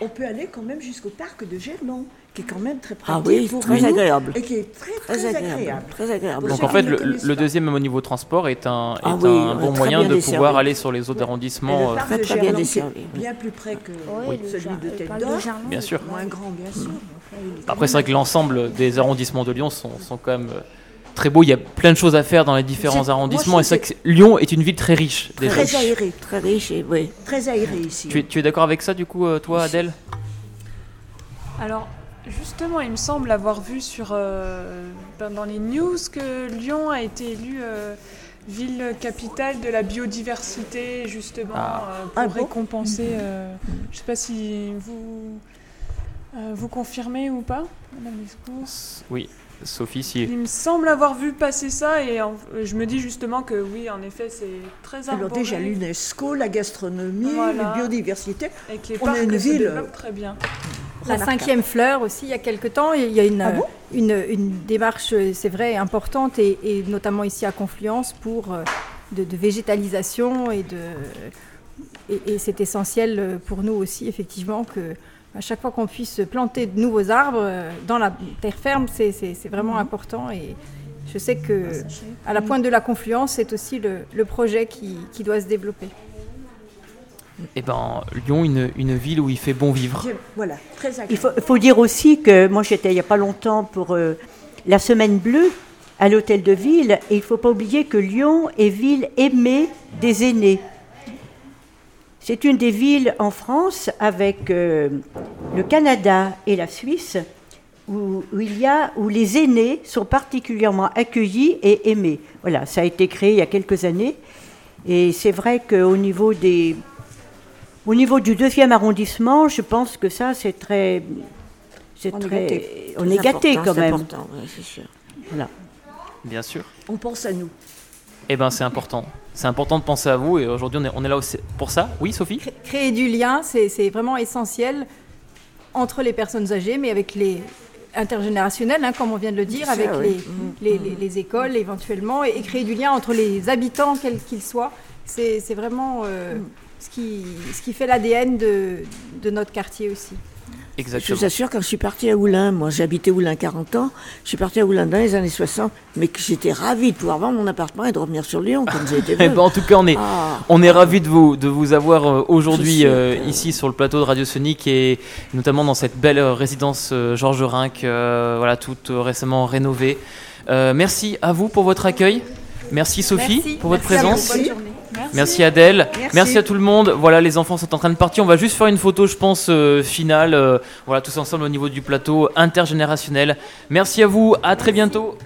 on peut aller quand même jusqu'au parc de Gernon, qui est quand même très pratique Ah oui, pour très nous, agréable. Et qui est très, très, Très agréable. agréable. Très agréable. Donc en fait, le, deuxième au niveau transport est un, est Ah un bon moyen de desservi. pouvoir aller sur les autres arrondissements. le euh, parc très, de très bien plus près que Oui, celui de Tête d'Or. Gerland. Bien sûr. Moins grand, bien sûr. Après, c'est vrai que l'ensemble des arrondissements de Lyon sont, sont quand même euh, très beaux. Il y a plein de choses à faire dans les différents arrondissements. moi, Et je c'est vrai que Lyon est une ville très riche. déjà. Très aéré, très riche et oui. Très aéré ici. Tu es, tu es d'accord avec ça, du coup, euh, toi, Adèle? Alors, justement, il me semble avoir vu sur, euh, ben, dans les news que Lyon a été élue euh, ville capitale de la biodiversité, justement, Ah. euh, pour Ah bon? récompenser. euh, je ne sais pas si vous, euh, vous confirmez ou pas, Madame Lescourt. Oui, Sophie, si. Il me semble avoir vu passer ça et en- je me dis justement que oui, en effet, c'est très Alors arboré. déjà l'UNESCO, la gastronomie, Voilà. la biodiversité. Et que les on est parcs une ville très bien. La cinquième fleur aussi, il y a quelque temps, il y a une, Ah bon une, une démarche, euh, c'est vrai, importante, et, et notamment ici à Confluence, pour euh, de, de végétalisation, et, de, et, et c'est essentiel euh, pour nous aussi, effectivement, que à chaque fois qu'on puisse planter de nouveaux arbres euh, dans la terre ferme, c'est vraiment important, et je sais que à la pointe de la Confluence, c'est aussi le, le projet qui, qui doit se développer. Eh ben, Lyon, une, une ville où il fait bon vivre. Voilà, très agréable. Il faut, faut dire aussi que moi j'étais il n'y a pas longtemps pour euh, la semaine bleue à l'hôtel de ville et il ne faut pas oublier que Lyon est ville aimée des aînés. C'est une des villes en France avec euh, le Canada et la Suisse où, où il y a où les aînés sont particulièrement accueillis et aimés. Voilà, ça a été créé il y a quelques années et c'est vrai qu'au niveau des au niveau du deuxième arrondissement, je pense que ça, c'est très. C'est On est très. gâté. On est gâté quand c'est même. important, ouais, c'est sûr. Voilà. Bien sûr. On pense à nous. Eh ben, c'est important. C'est important de penser à vous et aujourd'hui, on est, on est là aussi pour ça. Oui, Sophie? Créer du lien, c'est vraiment essentiel entre les personnes âgées, mais avec les intergénérationnels, hein, comme on vient de le dire, Ça, avec oui. les, Mhm. les, les- les écoles éventuellement, et, et créer du lien entre les habitants, quels qu'ils soient. C'est c'est vraiment euh, ce, qui, ce qui fait l'ADN de, de notre quartier aussi. Je vous assure, quand je suis partie à Oulin, moi j'habitais Oulin 40 ans, je suis partie à Oulin dans les années 60, mais que j'étais ravie de pouvoir vendre mon appartement et de revenir sur Lyon, comme j'ai été Eh ben, en tout cas, on est, Ah. on est ravis de vous, de vous avoir euh, aujourd'hui euh, ici sur le plateau de Radio Sonic et notamment dans cette belle euh, résidence euh, Georges Rinck, euh, voilà, toute euh, récemment rénovée. Euh, merci à vous pour votre accueil. Merci Sophie Merci. pour votre Merci à vous. présence. Merci. Merci Adèle. Merci. Merci. à tout le monde. Voilà, les enfants sont en train de partir. On va juste faire une photo, je pense, euh, finale. euh, voilà, tous ensemble au niveau du plateau intergénérationnel. Merci à vous. À très bientôt.